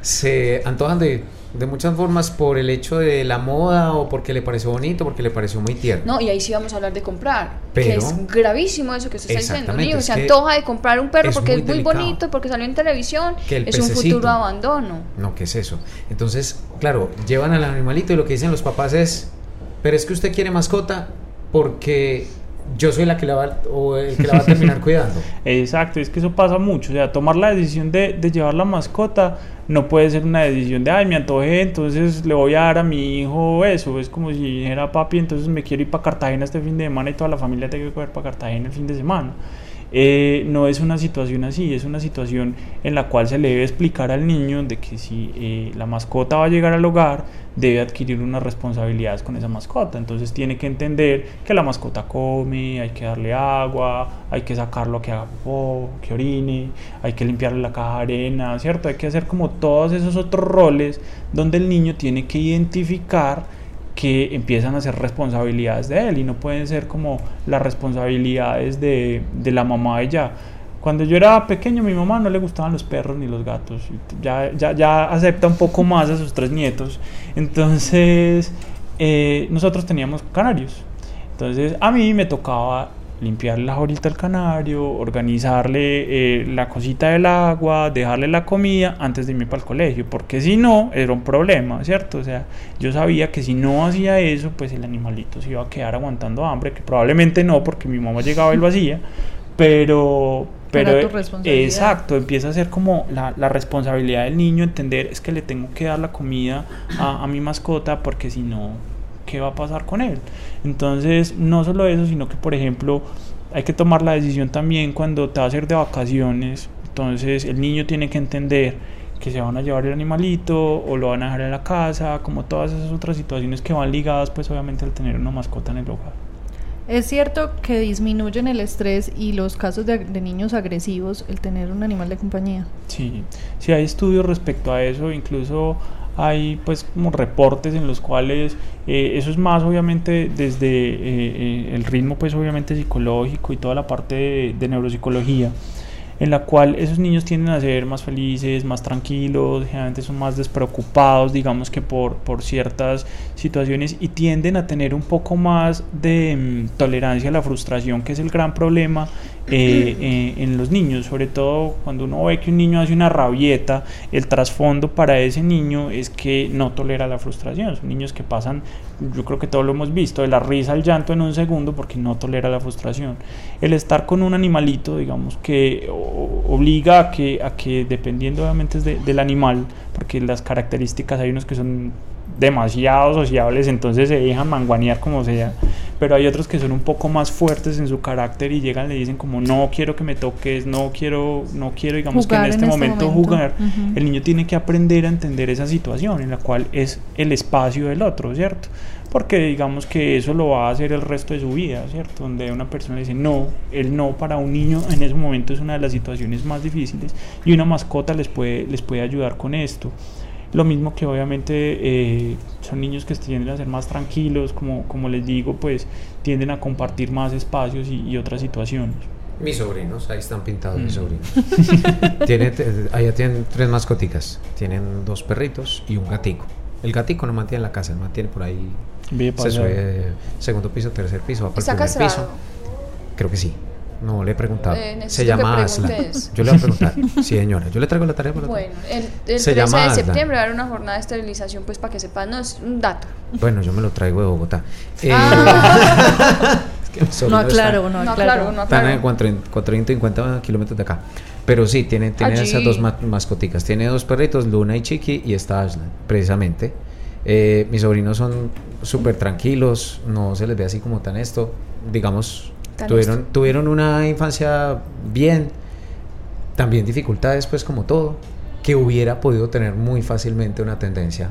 se antojan de, de muchas formas por el hecho de la moda o porque le pareció bonito, porque le pareció muy tierno. No, y ahí sí vamos a hablar de comprar. que Pero- es gravísimo eso que usted está diciendo. Niño se que antoja de comprar un perro porque muy es muy delicado. bonito, porque salió en televisión. Que el es un futuro abandono. No, ¿qué es eso? Entonces, claro, llevan al animalito y lo que dicen los papás es, pero es que usted quiere mascota porque yo soy la que la va, o el que la va a terminar cuidando. Exacto, es que eso pasa mucho. O sea, tomar la decisión de, de llevar la mascota no puede ser una decisión de, ay, me antojé, entonces le voy a dar a mi hijo eso. Es como si dijera papi, entonces me quiero ir para Cartagena este fin de semana y toda la familia tiene que coger para Cartagena el fin de semana. Eh, no es una situación así, es una situación en la cual se le debe explicar al niño de que si eh, la mascota va a llegar al hogar, debe adquirir unas responsabilidades con esa mascota. Entonces tiene que entender que la mascota come, hay que darle agua, hay que sacarlo a que haga popó, que orine, hay que limpiarle la caja de arena, ¿cierto? Hay que hacer como todos esos otros roles donde el niño tiene que identificar que empiezan a ser responsabilidades de él y no pueden ser como las responsabilidades de, de la mamá de ya. Cuando yo era pequeño, a mi mamá no le gustaban los perros ni los gatos. Ya, ya, ya acepta un poco más a sus tres nietos. Entonces, eh, nosotros teníamos canarios. Entonces, a mí me tocaba limpiarle la jorita al canario, organizarle eh, la cosita del agua, dejarle la comida antes de irme para el colegio, porque si no, era un problema, ¿cierto? O sea, yo sabía que si no hacía eso, pues el animalito se iba a quedar aguantando hambre, que probablemente no, porque mi mamá llegaba y lo hacía, pero... Pero, Era tu responsabilidad. exacto, empieza a ser como la, la responsabilidad del niño entender es que le tengo que dar la comida a, a mi mascota porque si no, ¿qué va a pasar con él? Entonces, no solo eso, sino que, por ejemplo, hay que tomar la decisión también cuando te vas a ir de vacaciones. Entonces, el niño tiene que entender que se van a llevar el animalito o lo van a dejar en la casa, como todas esas otras situaciones que van ligadas, pues obviamente al tener una mascota en el hogar. Es cierto que disminuyen el estrés y los casos de, de niños agresivos el tener un animal de compañía. Sí, sí hay estudios respecto a eso, incluso hay pues como reportes en los cuales eh, eso es más obviamente desde eh, eh, el ritmo pues obviamente psicológico y toda la parte de, de neuropsicología en la cual esos niños tienden a ser más felices, más tranquilos, generalmente son más despreocupados, digamos que por, por ciertas situaciones y tienden a tener un poco más de mm, tolerancia a la frustración, que es el gran problema eh, eh, en los niños, sobre todo cuando uno ve que un niño hace una rabieta, el trasfondo para ese niño es que no tolera la frustración, son niños que pasan, yo creo que todos lo hemos visto, de la risa al llanto en un segundo porque no tolera la frustración. El estar con un animalito, digamos que obliga a que, a que dependiendo obviamente de- del animal, porque las características hay unos que son demasiado sociables, entonces se dejan manguanear como sea, pero hay otros que son un poco más fuertes en su carácter y llegan y le dicen como no quiero que me toques, no quiero, no quiero digamos Jugar que en en este, este momento, momento. jugar. El niño tiene que aprender a entender esa situación en la cual es el espacio del otro, ¿cierto? Porque digamos que eso lo va a hacer el resto de su vida, ¿cierto? Donde una persona dice no, el no para un niño en ese momento es una de las situaciones más difíciles y una mascota les puede, les puede ayudar con esto. Lo mismo que obviamente eh, son niños que tienden a ser más tranquilos, como, como les digo, pues tienden a compartir más espacios y, y otras situaciones. Mis sobrinos, ahí están pintados mis Mm. sobrinos. Tiene, te- allá tienen tres mascoticas. Tienen dos perritos y un gatico. El gatico no mantiene en la casa, mantiene por ahí. Se sube segundo piso, tercer piso, va para ¿Está el primer castrado? piso. Creo que sí. No le he preguntado. Eh, Se llama Aslan. Yo le voy a preguntar. Sí, señora. Yo le traigo la tarea para Bueno, el, el Se 13 llama de Aslan. septiembre va a haber una jornada de esterilización, pues para que sepan, no es un dato. Bueno, yo me lo traigo de Bogotá. Eh, Ah. es que mis No aclaro, están- no No, aclaro. claro, no, Están a claro. 450 kilómetros de acá. Pero sí, tiene, tiene Allí. esas dos ma- mascoticas. Tiene dos perritos, Luna y Chiqui, y está Aslan, precisamente. Eh, mis sobrinos son súper tranquilos, no se les ve así como tan esto. Digamos, tuvieron, tuvieron una infancia bien, también dificultades, pues como todo, que hubiera podido tener muy fácilmente una tendencia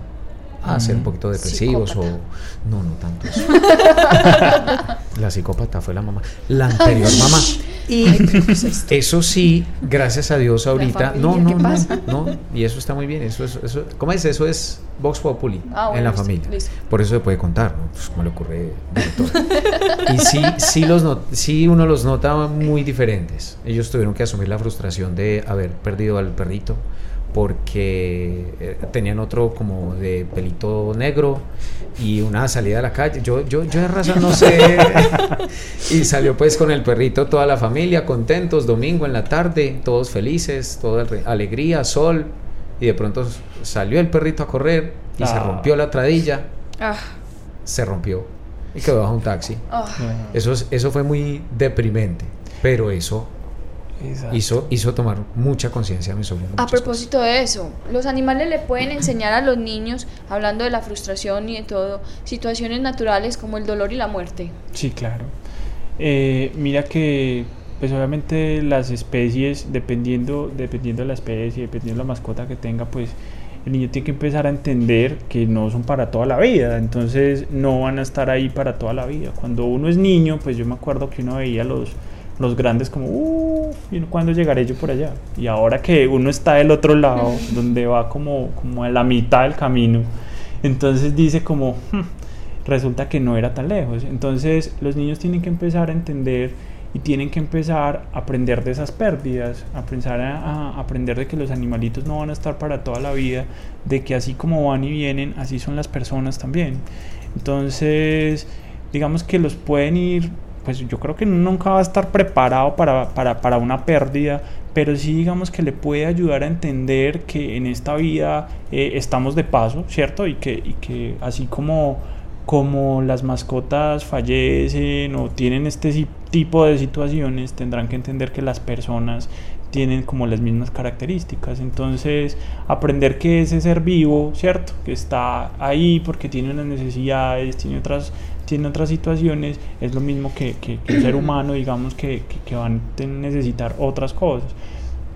a ser un poquito depresivos Psicópata. o no, no tanto eso. la psicópata fue la mamá, la anterior mamá. Y eso sí, gracias a Dios ahorita, familia, no, ¿qué no, no, no, y eso está muy bien, eso es, eso, ¿cómo es? Eso es Vox Populi Ah, bueno, en la listo, familia. listo. Por eso se puede contar, ¿no? Pues, como le ocurre director. Y sí, sí, los not- sí uno los nota muy diferentes. Ellos tuvieron que asumir la frustración de haber perdido al perrito porque eh, tenían otro como de pelito negro y una salida a la calle. Yo, yo, yo de raza no sé. y salió pues con el perrito toda la familia, contentos, domingo en la tarde, todos felices, toda alegría, sol. Y de pronto salió el perrito a correr y se Ah. rompió la tradilla Ah, se rompió y quedó bajo un taxi. ah. Eso, es- eso fue muy deprimente, pero eso Exacto. hizo, hizo tomar mucha conciencia a mi sobrino. A cosas. propósito de eso, los animales le pueden enseñar a los niños, hablando de la frustración y de todo, situaciones naturales como el dolor y la muerte. Sí, claro. Eh, mira que, pues obviamente las especies, dependiendo, dependiendo de la especie, dependiendo de la mascota que tenga, pues el niño tiene que empezar a entender que no son para toda la vida, entonces no van a estar ahí para toda la vida. Cuando uno es niño, pues yo me acuerdo que uno veía los, los grandes como, ¿y cuándo llegaré yo por allá? Y ahora que uno está del otro lado, donde va como, como a la mitad del camino, entonces dice como, "Hmm, resulta que no era tan lejos. Entonces los niños tienen que empezar a entender y tienen que empezar a aprender de esas pérdidas, a pensar a, a aprender de que los animalitos no van a estar para toda la vida, de que así como van y vienen, así son las personas también. Entonces, digamos que los pueden ir, pues yo creo que nunca va a estar preparado para, para, para una pérdida, pero sí digamos que le puede ayudar a entender que en esta vida eh, estamos de paso, ¿cierto? Y que, y que así como, como las mascotas fallecen o tienen este tipo de situaciones, tendrán que entender que las personas tienen como las mismas características. Entonces, aprender que ese ser vivo, ¿cierto? Que está ahí porque tiene unas necesidades, tiene otras, tiene otras situaciones, es lo mismo que, que- que un ser humano, digamos, que, que, van a necesitar otras cosas.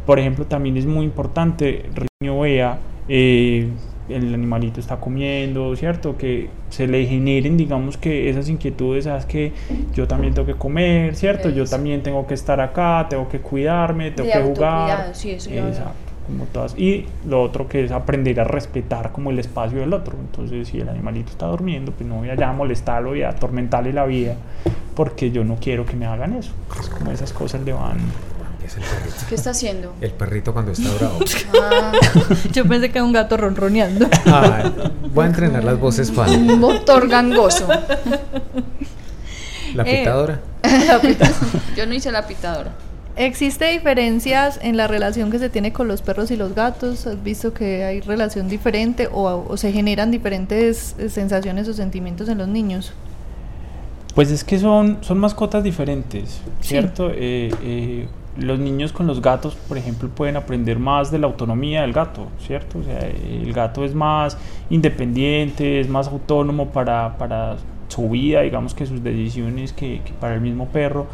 Por ejemplo, también es muy importante, el niño vea, eh, el animalito está comiendo, ¿cierto? Que se le generen, digamos, que esas inquietudes, ¿sabes? Que yo también tengo que comer, ¿cierto? Yo también tengo que estar acá, tengo que cuidarme, tengo De que jugar. sí, eso Exacto, como todas. Y lo otro que es aprender a respetar como el espacio del otro. Entonces, si el animalito está durmiendo, pues no voy allá a molestarlo y a atormentarle la vida, porque yo no quiero que me hagan eso. Es como esas cosas le van... Es el perrito. ¿Qué está haciendo? El perrito cuando está bravo. Ah, Yo pensé que era un gato ronroneando. Ah, voy a entrenar las voces para un motor gangoso. la Eh. pitadora. Yo no hice la pitadora. ¿Existe diferencias en la relación que se tiene con los perros y los gatos? ¿Has visto que hay relación diferente o, o se generan diferentes eh, sensaciones o sentimientos en los niños? Pues es que son, son mascotas diferentes, Sí. ¿cierto? Eh, eh, los niños con los gatos, por ejemplo, pueden aprender más de la autonomía del gato, ¿cierto? O sea, el gato es más independiente, es más autónomo para, para su vida, digamos que sus decisiones que, para el mismo perro.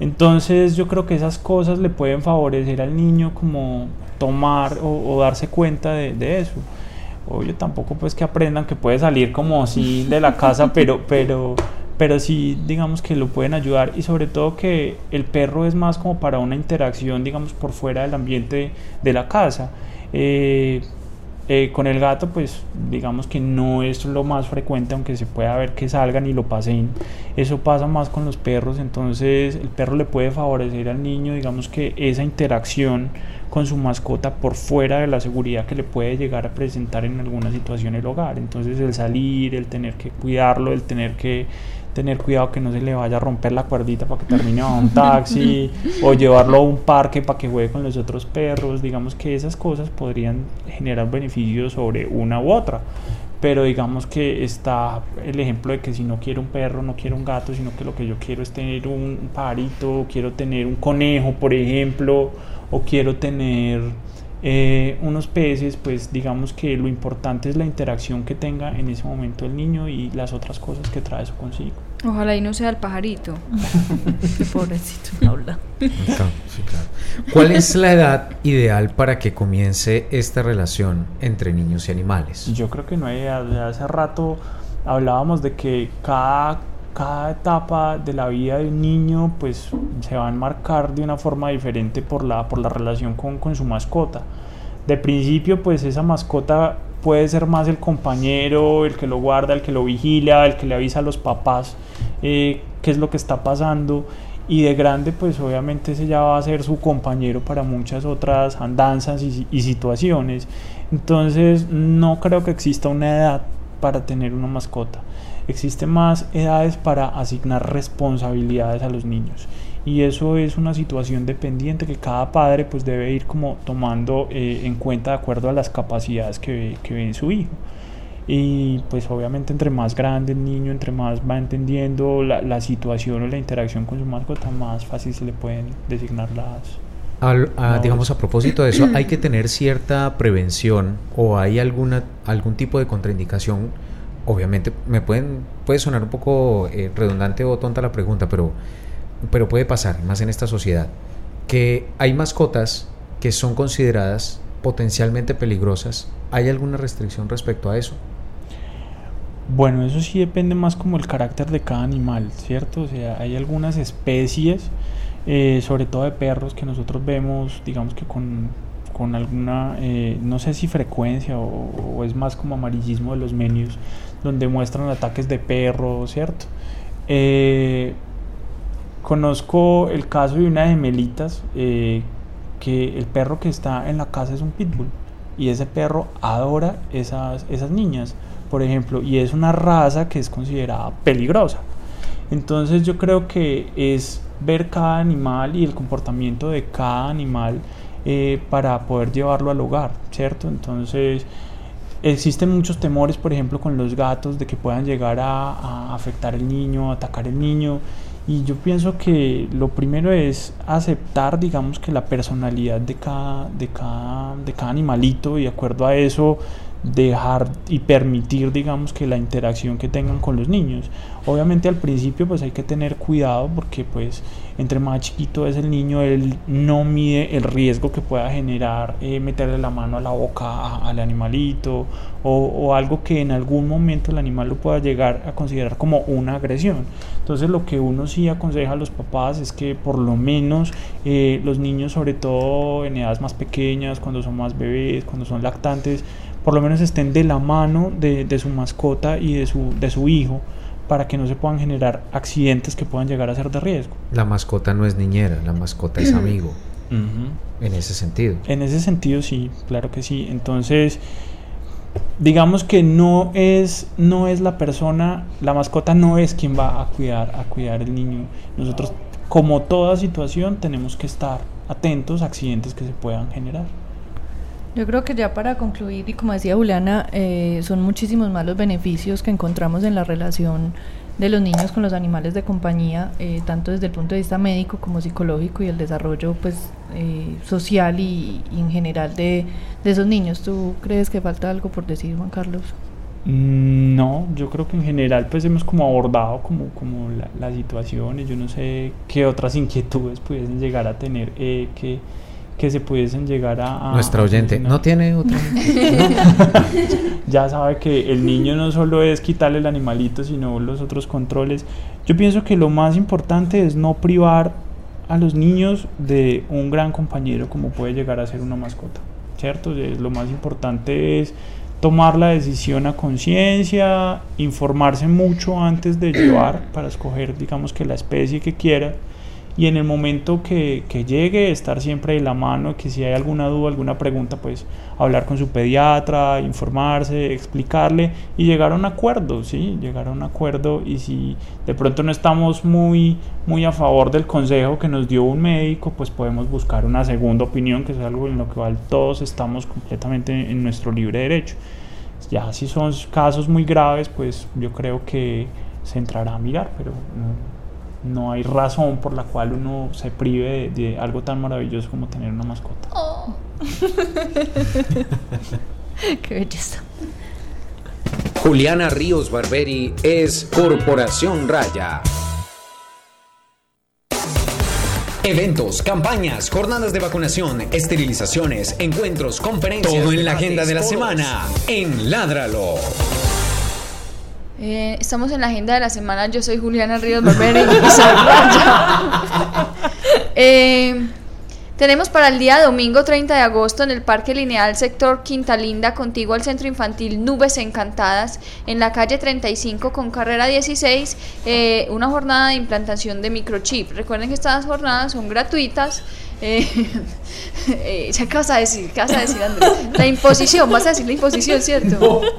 Entonces yo creo que esas cosas le pueden favorecer al niño como tomar o, darse cuenta de, de eso. Obvio tampoco pues que aprendan que puede salir como así de la casa, pero, pero, pero sí digamos que lo pueden ayudar y sobre todo que el perro es más como para una interacción digamos por fuera del ambiente de la casa. Eh, eh, con el gato, pues digamos que no es lo más frecuente, aunque se pueda ver que salgan y lo pasen. Eso pasa más con los perros, entonces el perro le puede favorecer al niño, digamos que esa interacción con su mascota por fuera de la seguridad que le puede llegar a presentar en alguna situación el hogar. Entonces el salir, el tener que cuidarlo, el tener que tener cuidado que no se le vaya a romper la cuerdita para que termine bajo un taxi o llevarlo a un parque para que juegue con los otros perros, digamos que esas cosas podrían generar beneficios sobre una u otra. Pero digamos que está el ejemplo de que si no quiero un perro, no quiero un gato, sino que lo que yo quiero es tener un pajarito, quiero tener un conejo, por ejemplo, o quiero tener eh, unos peces, pues digamos que lo importante es la interacción que tenga en ese momento el niño y las otras cosas que trae eso consigo. Ojalá y no sea el pajarito. Qué pobrecito habla. Claro, sí, claro. ¿Cuál es la edad ideal para que comience esta relación entre niños y animales? Yo creo que no hay edad, hace rato hablábamos de que cada, cada etapa de la vida de un niño pues se va a enmarcar de una forma diferente por la, por la relación con, con su mascota. De principio pues esa mascota puede ser más el compañero, el que lo guarda, el que lo vigila, el que le avisa a los papás eh, qué es lo que está pasando. Y de grande, pues obviamente ese ya va a ser su compañero para muchas otras andanzas y, y situaciones. Entonces no creo que exista una edad para tener una mascota. Existen más edades para asignar responsabilidades a los niños. Y eso es una situación dependiente que cada padre pues debe ir como tomando eh, en cuenta de acuerdo a las capacidades que ve, que ve en su hijo. Y pues obviamente entre más grande el niño, entre más va entendiendo la, la situación o la interacción con su mascota, más fácil se le pueden designar las, Al- a- No, digamos, a propósito de eso, ¿hay que tener cierta prevención o hay alguna, algún tipo de contraindicación? Obviamente, me pueden, puede sonar un poco eh, redundante o tonta la pregunta, pero, pero puede pasar, más en esta sociedad, que hay mascotas que son consideradas potencialmente peligrosas. ¿Hay alguna restricción respecto a eso? Bueno, eso sí depende más como el carácter de cada animal, ¿cierto? O sea, hay algunas especies, eh, sobre todo de perros, que nosotros vemos, digamos que con, con alguna, eh, no sé si frecuencia o, o es más como amarillismo de los menús, donde muestran ataques de perros, ¿cierto? Eh, conozco el caso de una de gemelitas, eh, que el perro que está en la casa es un pitbull y ese perro adora esas, esas niñas, por ejemplo, y es una raza que es considerada peligrosa. Entonces yo creo que es ver cada animal y el comportamiento de cada animal eh, para poder llevarlo al hogar, ¿cierto? Entonces existen muchos temores, por ejemplo, con los gatos de que puedan llegar a, afectar el niño, atacar el niño. Y yo pienso que lo primero es aceptar, digamos, que la personalidad de cada, de cada, de cada animalito y de acuerdo a eso dejar y permitir, digamos, que la interacción que tengan con los niños. Obviamente al principio pues hay que tener cuidado porque pues entre más chiquito es el niño, él no mide el riesgo que pueda generar eh, meterle la mano a la boca al animalito o, algo que en algún momento el animal lo pueda llegar a considerar como una agresión. Entonces lo que uno sí aconseja a los papás es que por lo menos eh, los niños, sobre todo en edades más pequeñas, cuando son más bebés, cuando son lactantes, por lo menos estén de la mano de, su mascota y de su hijo para que no se puedan generar accidentes que puedan llegar a ser de riesgo. La mascota no es niñera, la mascota es amigo, en ese sentido. En ese sentido sí, claro que sí. Entonces, digamos que no es, no es la persona, la mascota no es quien va a cuidar, a cuidar el niño. Nosotros, como toda situación, tenemos que estar atentos a accidentes que se puedan generar. Yo creo que ya para concluir, y como decía Juliana, eh, son muchísimos más los beneficios que encontramos en la relación de los niños con los animales de compañía, eh, tanto desde el punto de vista médico como psicológico y el desarrollo pues eh, social y, en general de, de esos niños. ¿Tú crees que falta algo por decir, Juan Carlos? Mm, No, yo creo que en general pues hemos como abordado como, como la- las situaciones, yo no sé qué otras inquietudes pudiesen llegar a tener eh, que, que se pudiesen llegar a... a- Nuestra oyente. ¿no tiene otra? ya sabe que el niño no solo es quitarle el animalito, sino los otros controles. Yo pienso que lo más importante es no privar a los niños de un gran compañero como puede llegar a ser una mascota, ¿cierto? Lo más importante es tomar la decisión a conciencia, informarse mucho antes de llevar para escoger, digamos que la especie que quiera y en el momento que, que llegue estar siempre de la mano, que si hay alguna duda, alguna pregunta, pues hablar con su pediatra, informarse, explicarle y llegar a un acuerdo, ¿sí? Llegar a un acuerdo y si de pronto no estamos muy, muy a favor del consejo que nos dio un médico, pues podemos buscar una segunda opinión, que es algo en lo que todos estamos completamente en nuestro libre derecho. Ya si son casos muy graves, pues yo creo que se entrará a mirar, pero no, no hay razón por la cual uno se prive de, de algo tan maravilloso como tener una mascota. Oh. Qué belleza. Juliana Ríos Barberi es Corporación Raya. Eventos, campañas, jornadas de vacunación, esterilizaciones, encuentros, conferencias. Todo en la agenda de la semana en Ládralo. Eh, estamos en la agenda de la semana. Yo soy Juliana Ríos Barberi y soy Raya. Eh, tenemos para el día domingo 30 de agosto en el Parque Lineal Sector Quinta Linda, contigo al Centro Infantil Nubes Encantadas, en la calle 35 con carrera 16, eh, una jornada de implantación de microchip. Recuerden que estas jornadas son gratuitas. Eh, eh, ya qué vas a decir, qué vas a decir Andrés. La imposición, vas a decir la imposición, ¿cierto?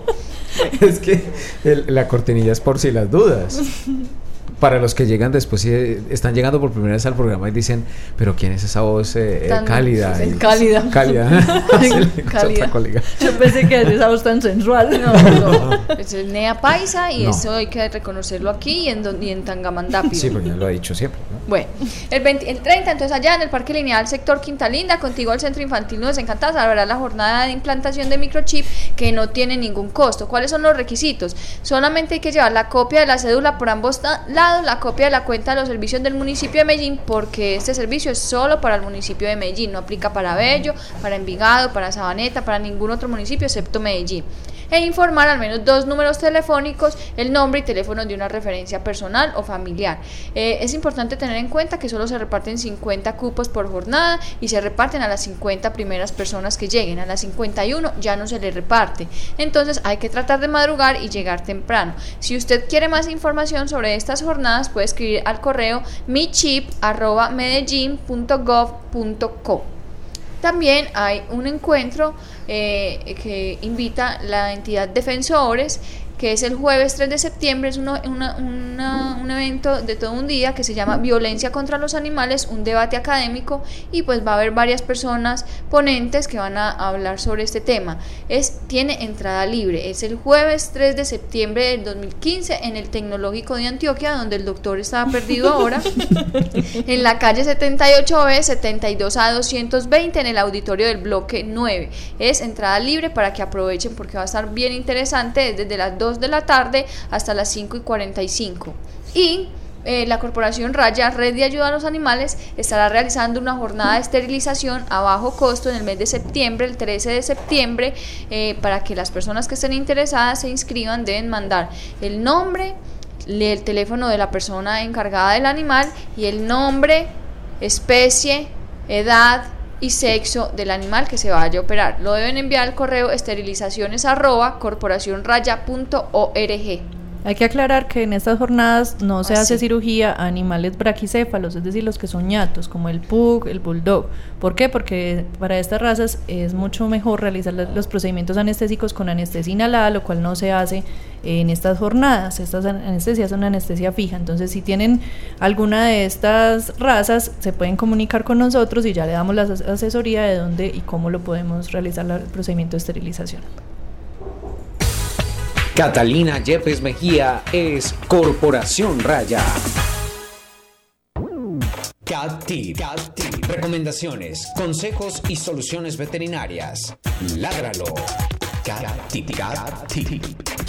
Es que el- la cortinilla es por si las dudas. Para los que llegan después y eh, están llegando por primera vez al programa y dicen, pero ¿quién es esa voz eh, Tan- cálida? sí, Y- cálida. Cálida. Es Cálida. Yo pensé que esa voz tan sensual. No, no. Es el Nea Paisa y No. eso hay que reconocerlo aquí y en, don- y en Tangamandapio. Sí, ya lo ha dicho siempre. ¿no? Bueno, el, 20 el 30, entonces allá en el Parque Lineal Sector Quinta Linda, contigo al Centro Infantil Nubes Encantadas, habrá la jornada de implantación de microchip que no tiene ningún costo. ¿Cuáles son los requisitos? Solamente hay que llevar la copia de la cédula por ambos ta- la copia de la cuenta de los servicios del municipio de Medellín, porque este servicio es solo para el municipio de Medellín, no aplica para Bello, para Envigado, para Sabaneta, para ningún otro municipio excepto Medellín e informar al menos dos números telefónicos, el nombre y teléfono de una referencia personal o familiar. Eh, es importante tener en cuenta que solo se reparten 50 cupos por jornada y se reparten a las 50 primeras personas que lleguen. A las 51 ya no se le reparte. Entonces hay que tratar de madrugar y llegar temprano. Si usted quiere más información sobre estas jornadas, puede escribir al correo michip.medellin.gov.co. También hay un encuentro eh, que invita la entidad Defensores, que es el jueves 3 de septiembre, es una- una- un evento de todo un día que se llama Violencia contra los Animales, un debate académico y pues va a haber varias personas ponentes que van a hablar sobre este tema. Es, tiene entrada libre, es el jueves 3 de septiembre del 2015 en el Tecnológico de Antioquia, donde el doctor estaba perdido ahora en la calle 78B 72A 220 en el auditorio del bloque 9. Es entrada libre para que aprovechen porque va a estar bien interesante es desde las 2 de la tarde hasta las 5 y 45. Y eh, la Corporación Raya, Red de Ayuda a los Animales, estará realizando una jornada de esterilización a bajo costo en el mes de septiembre, el 13 de septiembre, eh, para que las personas que estén interesadas se inscriban, deben mandar el nombre, el teléfono de la persona encargada del animal y el nombre, especie, edad y sexo del animal que se vaya a operar. Lo deben enviar al correo esterilizaciones arroba. Hay que aclarar que en estas jornadas no se Ah, hace sí. cirugía a animales braquicéfalos, es decir, los que son ñatos, como el pug, el bulldog. ¿Por qué? Porque para estas razas es mucho mejor realizar los procedimientos anestésicos con anestesia inhalada, lo cual no se hace en estas jornadas. Estas an- anestesias son anestesia fija. Entonces, si tienen alguna de estas razas, se pueden comunicar con nosotros y ya le damos la as- asesoría de dónde y cómo lo podemos realizar el procedimiento de esterilización. Catalina Yepes Mejía es Corporación Raya. Cat Tip. Cat Tip. Recomendaciones, consejos y soluciones veterinarias. Ládralo. Cat Tip.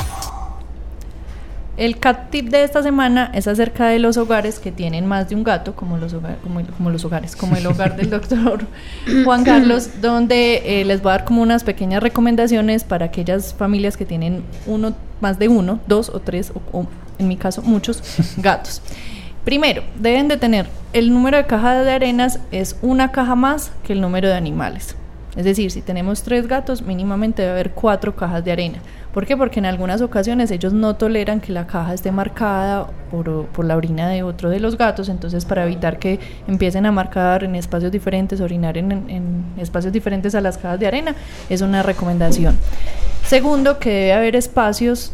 El cat tip de esta semana es acerca de los hogares que tienen más de un gato, como los, hogar- como, el- como los hogares, como el hogar del doctor Juan Carlos, donde eh, les voy a dar como unas pequeñas recomendaciones para aquellas familias que tienen uno, más de uno, dos o tres, o, o en mi caso muchos gatos. Primero, deben de tener el número de cajas de arenas es una caja más que el número de animales. Es decir, si tenemos tres gatos, mínimamente debe haber cuatro cajas de arena. ¿Por qué? Porque en algunas ocasiones ellos no toleran que la caja esté marcada por, por la orina de otro de los gatos, entonces para evitar que empiecen a marcar en espacios diferentes, orinar en, en espacios diferentes a las cajas de arena, es una recomendación. Segundo, que debe haber espacios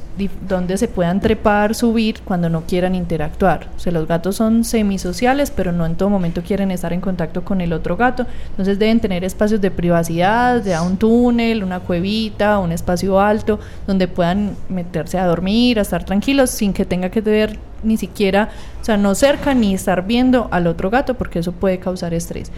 donde se puedan trepar, subir cuando no quieran interactuar. O sea, los gatos son semisociales, pero no en todo momento quieren estar en contacto con el otro gato. Entonces deben tener espacios de privacidad, ya un túnel, una cuevita, un espacio alto, donde puedan meterse a dormir, a estar tranquilos, sin que tenga que ver ni siquiera, sea, no cerca ni estar viendo al otro gato porque eso puede causar estrés.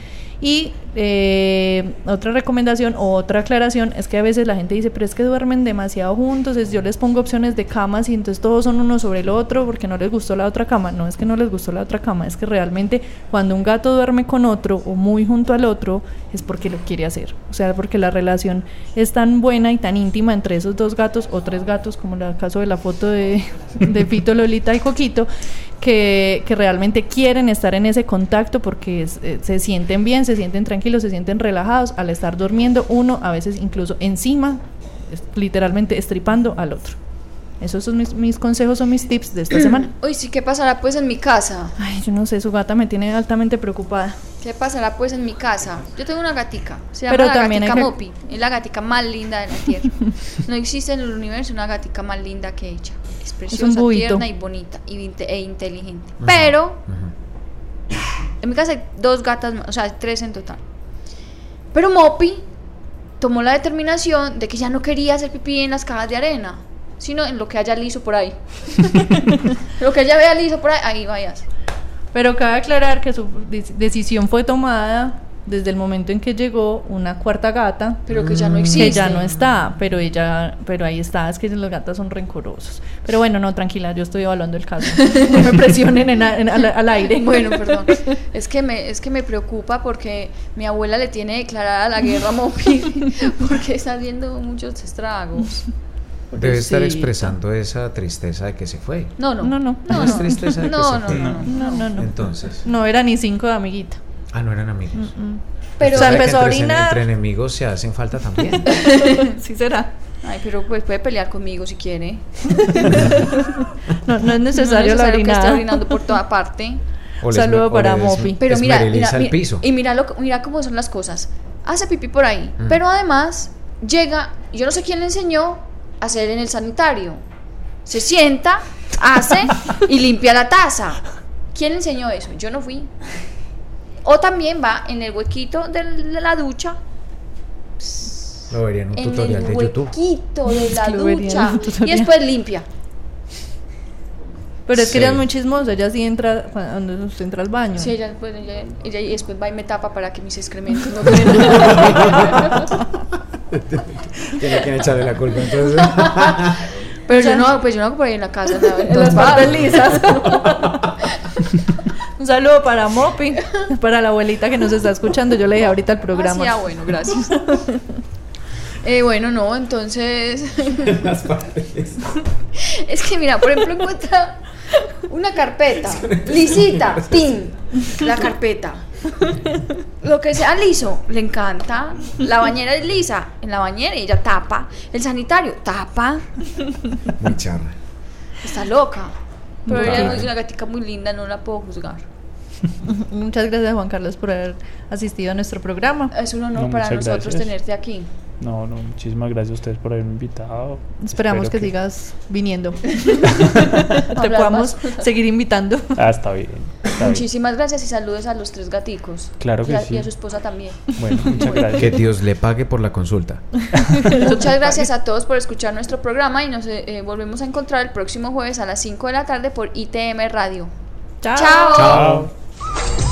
Y eh, otra recomendación o otra aclaración es que a veces la gente dice, pero es que duermen demasiado juntos, es, yo les pongo opciones de camas y entonces todos son uno sobre el otro porque no les gustó la otra cama. No es que no les gustó la otra cama, es que realmente cuando un gato duerme con otro o muy junto al otro es porque lo quiere hacer. O sea, porque la relación es tan buena y tan íntima entre esos dos gatos o tres gatos, como el caso de la foto de, de Fito, Lolita y Coquito, que, que realmente quieren estar en ese contacto porque es- eh, se sienten bien, se sienten tranquilos, se sienten relajados al estar durmiendo uno, a veces incluso encima, es- literalmente estripando al otro. Esos son mis, mis consejos, son mis tips de esta semana. Uy, sí, ¿qué pasará pues en mi casa? Ay, yo no sé, su gata me tiene altamente preocupada. ¿Qué pasará pues en mi casa? Yo tengo una gatica, se llama Pero la también gatica Mopi, es la gatica más linda de la tierra. no existe en el universo una gatica más linda que ella. Es preciosa, buito. tierna y bonita y e inteligente. Pero en mi casa hay dos gatas, más, o sea, tres en total. Pero Mopi tomó la determinación de que ya no quería hacer pipí en las cajas de arena, sino en lo que haya liso por ahí. lo que ella vea liso por ahí, ahí vayas. Pero cabe aclarar que su dec- decisión fue tomada desde el momento en que llegó una cuarta gata. Pero que ya no existe. Que ya no está, pero ella, pero ahí está, es que los gatos son rencorosos. Pero bueno, no, tranquila, yo estoy evaluando el caso. No me presionen en a- en- al, al aire. Bueno, perdón. Es que me es que me preocupa porque mi abuela le tiene declarada la guerra Mopi porque está haciendo muchos estragos. Debe estar Pobrecita. expresando esa tristeza de que se fue. No, no. No, no. No, No es no. tristeza de que No, se no, fue. no, No, no, no. Entonces. No era ni cinco de amiguita. Ah, no eran amigos. Pero O sea, ¿Sabe que empezó a entre, orinar. entre enemigos se hacen falta también. sí será. Ay, pero pues puede pelear conmigo si quiere. No, no es No necesario, es la necesario que esté orinando por toda parte. Saludo para Mopi. Pero mira, mira, mira- piso. y mira lo, mira cómo son las cosas. Hace pipí por ahí, Mm. pero además llega, yo no sé quién le enseñó a hacer en el sanitario. Se sienta, hace y limpia la taza. ¿Quién le enseñó eso? Yo no fui. O también va en el huequito de la ducha, Lo vería en un en tutorial el de YouTube. huequito de la ducha y después limpia. Pero es que Sí. ella es muy chismosa, ella sí entra cuando usted entra al baño. Sí, ella, pues, ella, ella y después va y me tapa para que mis excrementos no. Tiene que echarle la culpa. Entonces, Pero yo no, pues yo no hago por ahí en la casa. la en las partes lisas. Un saludo para Mopi, para la abuelita que nos está escuchando. Yo le dije ahorita el programa. Ah, sí, ah, bueno, gracias. Eh, bueno, no, entonces. es que mira, por ejemplo, encuentra una carpeta lisita, tin, la carpeta. Lo que sea liso, le encanta. La bañera es lisa, en la bañera ella tapa. El sanitario tapa. muy charra. Está loca. Pero Wow. ella es una gatica muy linda, no la puedo juzgar. Muchas gracias Juan Carlos por haber asistido a nuestro programa. Es un honor No, para nosotros gracias. tenerte aquí. No, no, muchísimas gracias a ustedes por haberme invitado. Esperamos que, sigas viniendo. Te podamos seguir invitando. Ah, está bien. Está bien. Muchísimas gracias y saludos a los tres gaticos. Claro que y a, sí. y a su esposa también. Bueno, muchas gracias. Que Dios le pague por la consulta. Muchas gracias a todos por escuchar nuestro programa y nos eh, eh, volvemos a encontrar el próximo jueves a las 5 de la tarde por ITM Radio. Chao. Chao. Chao.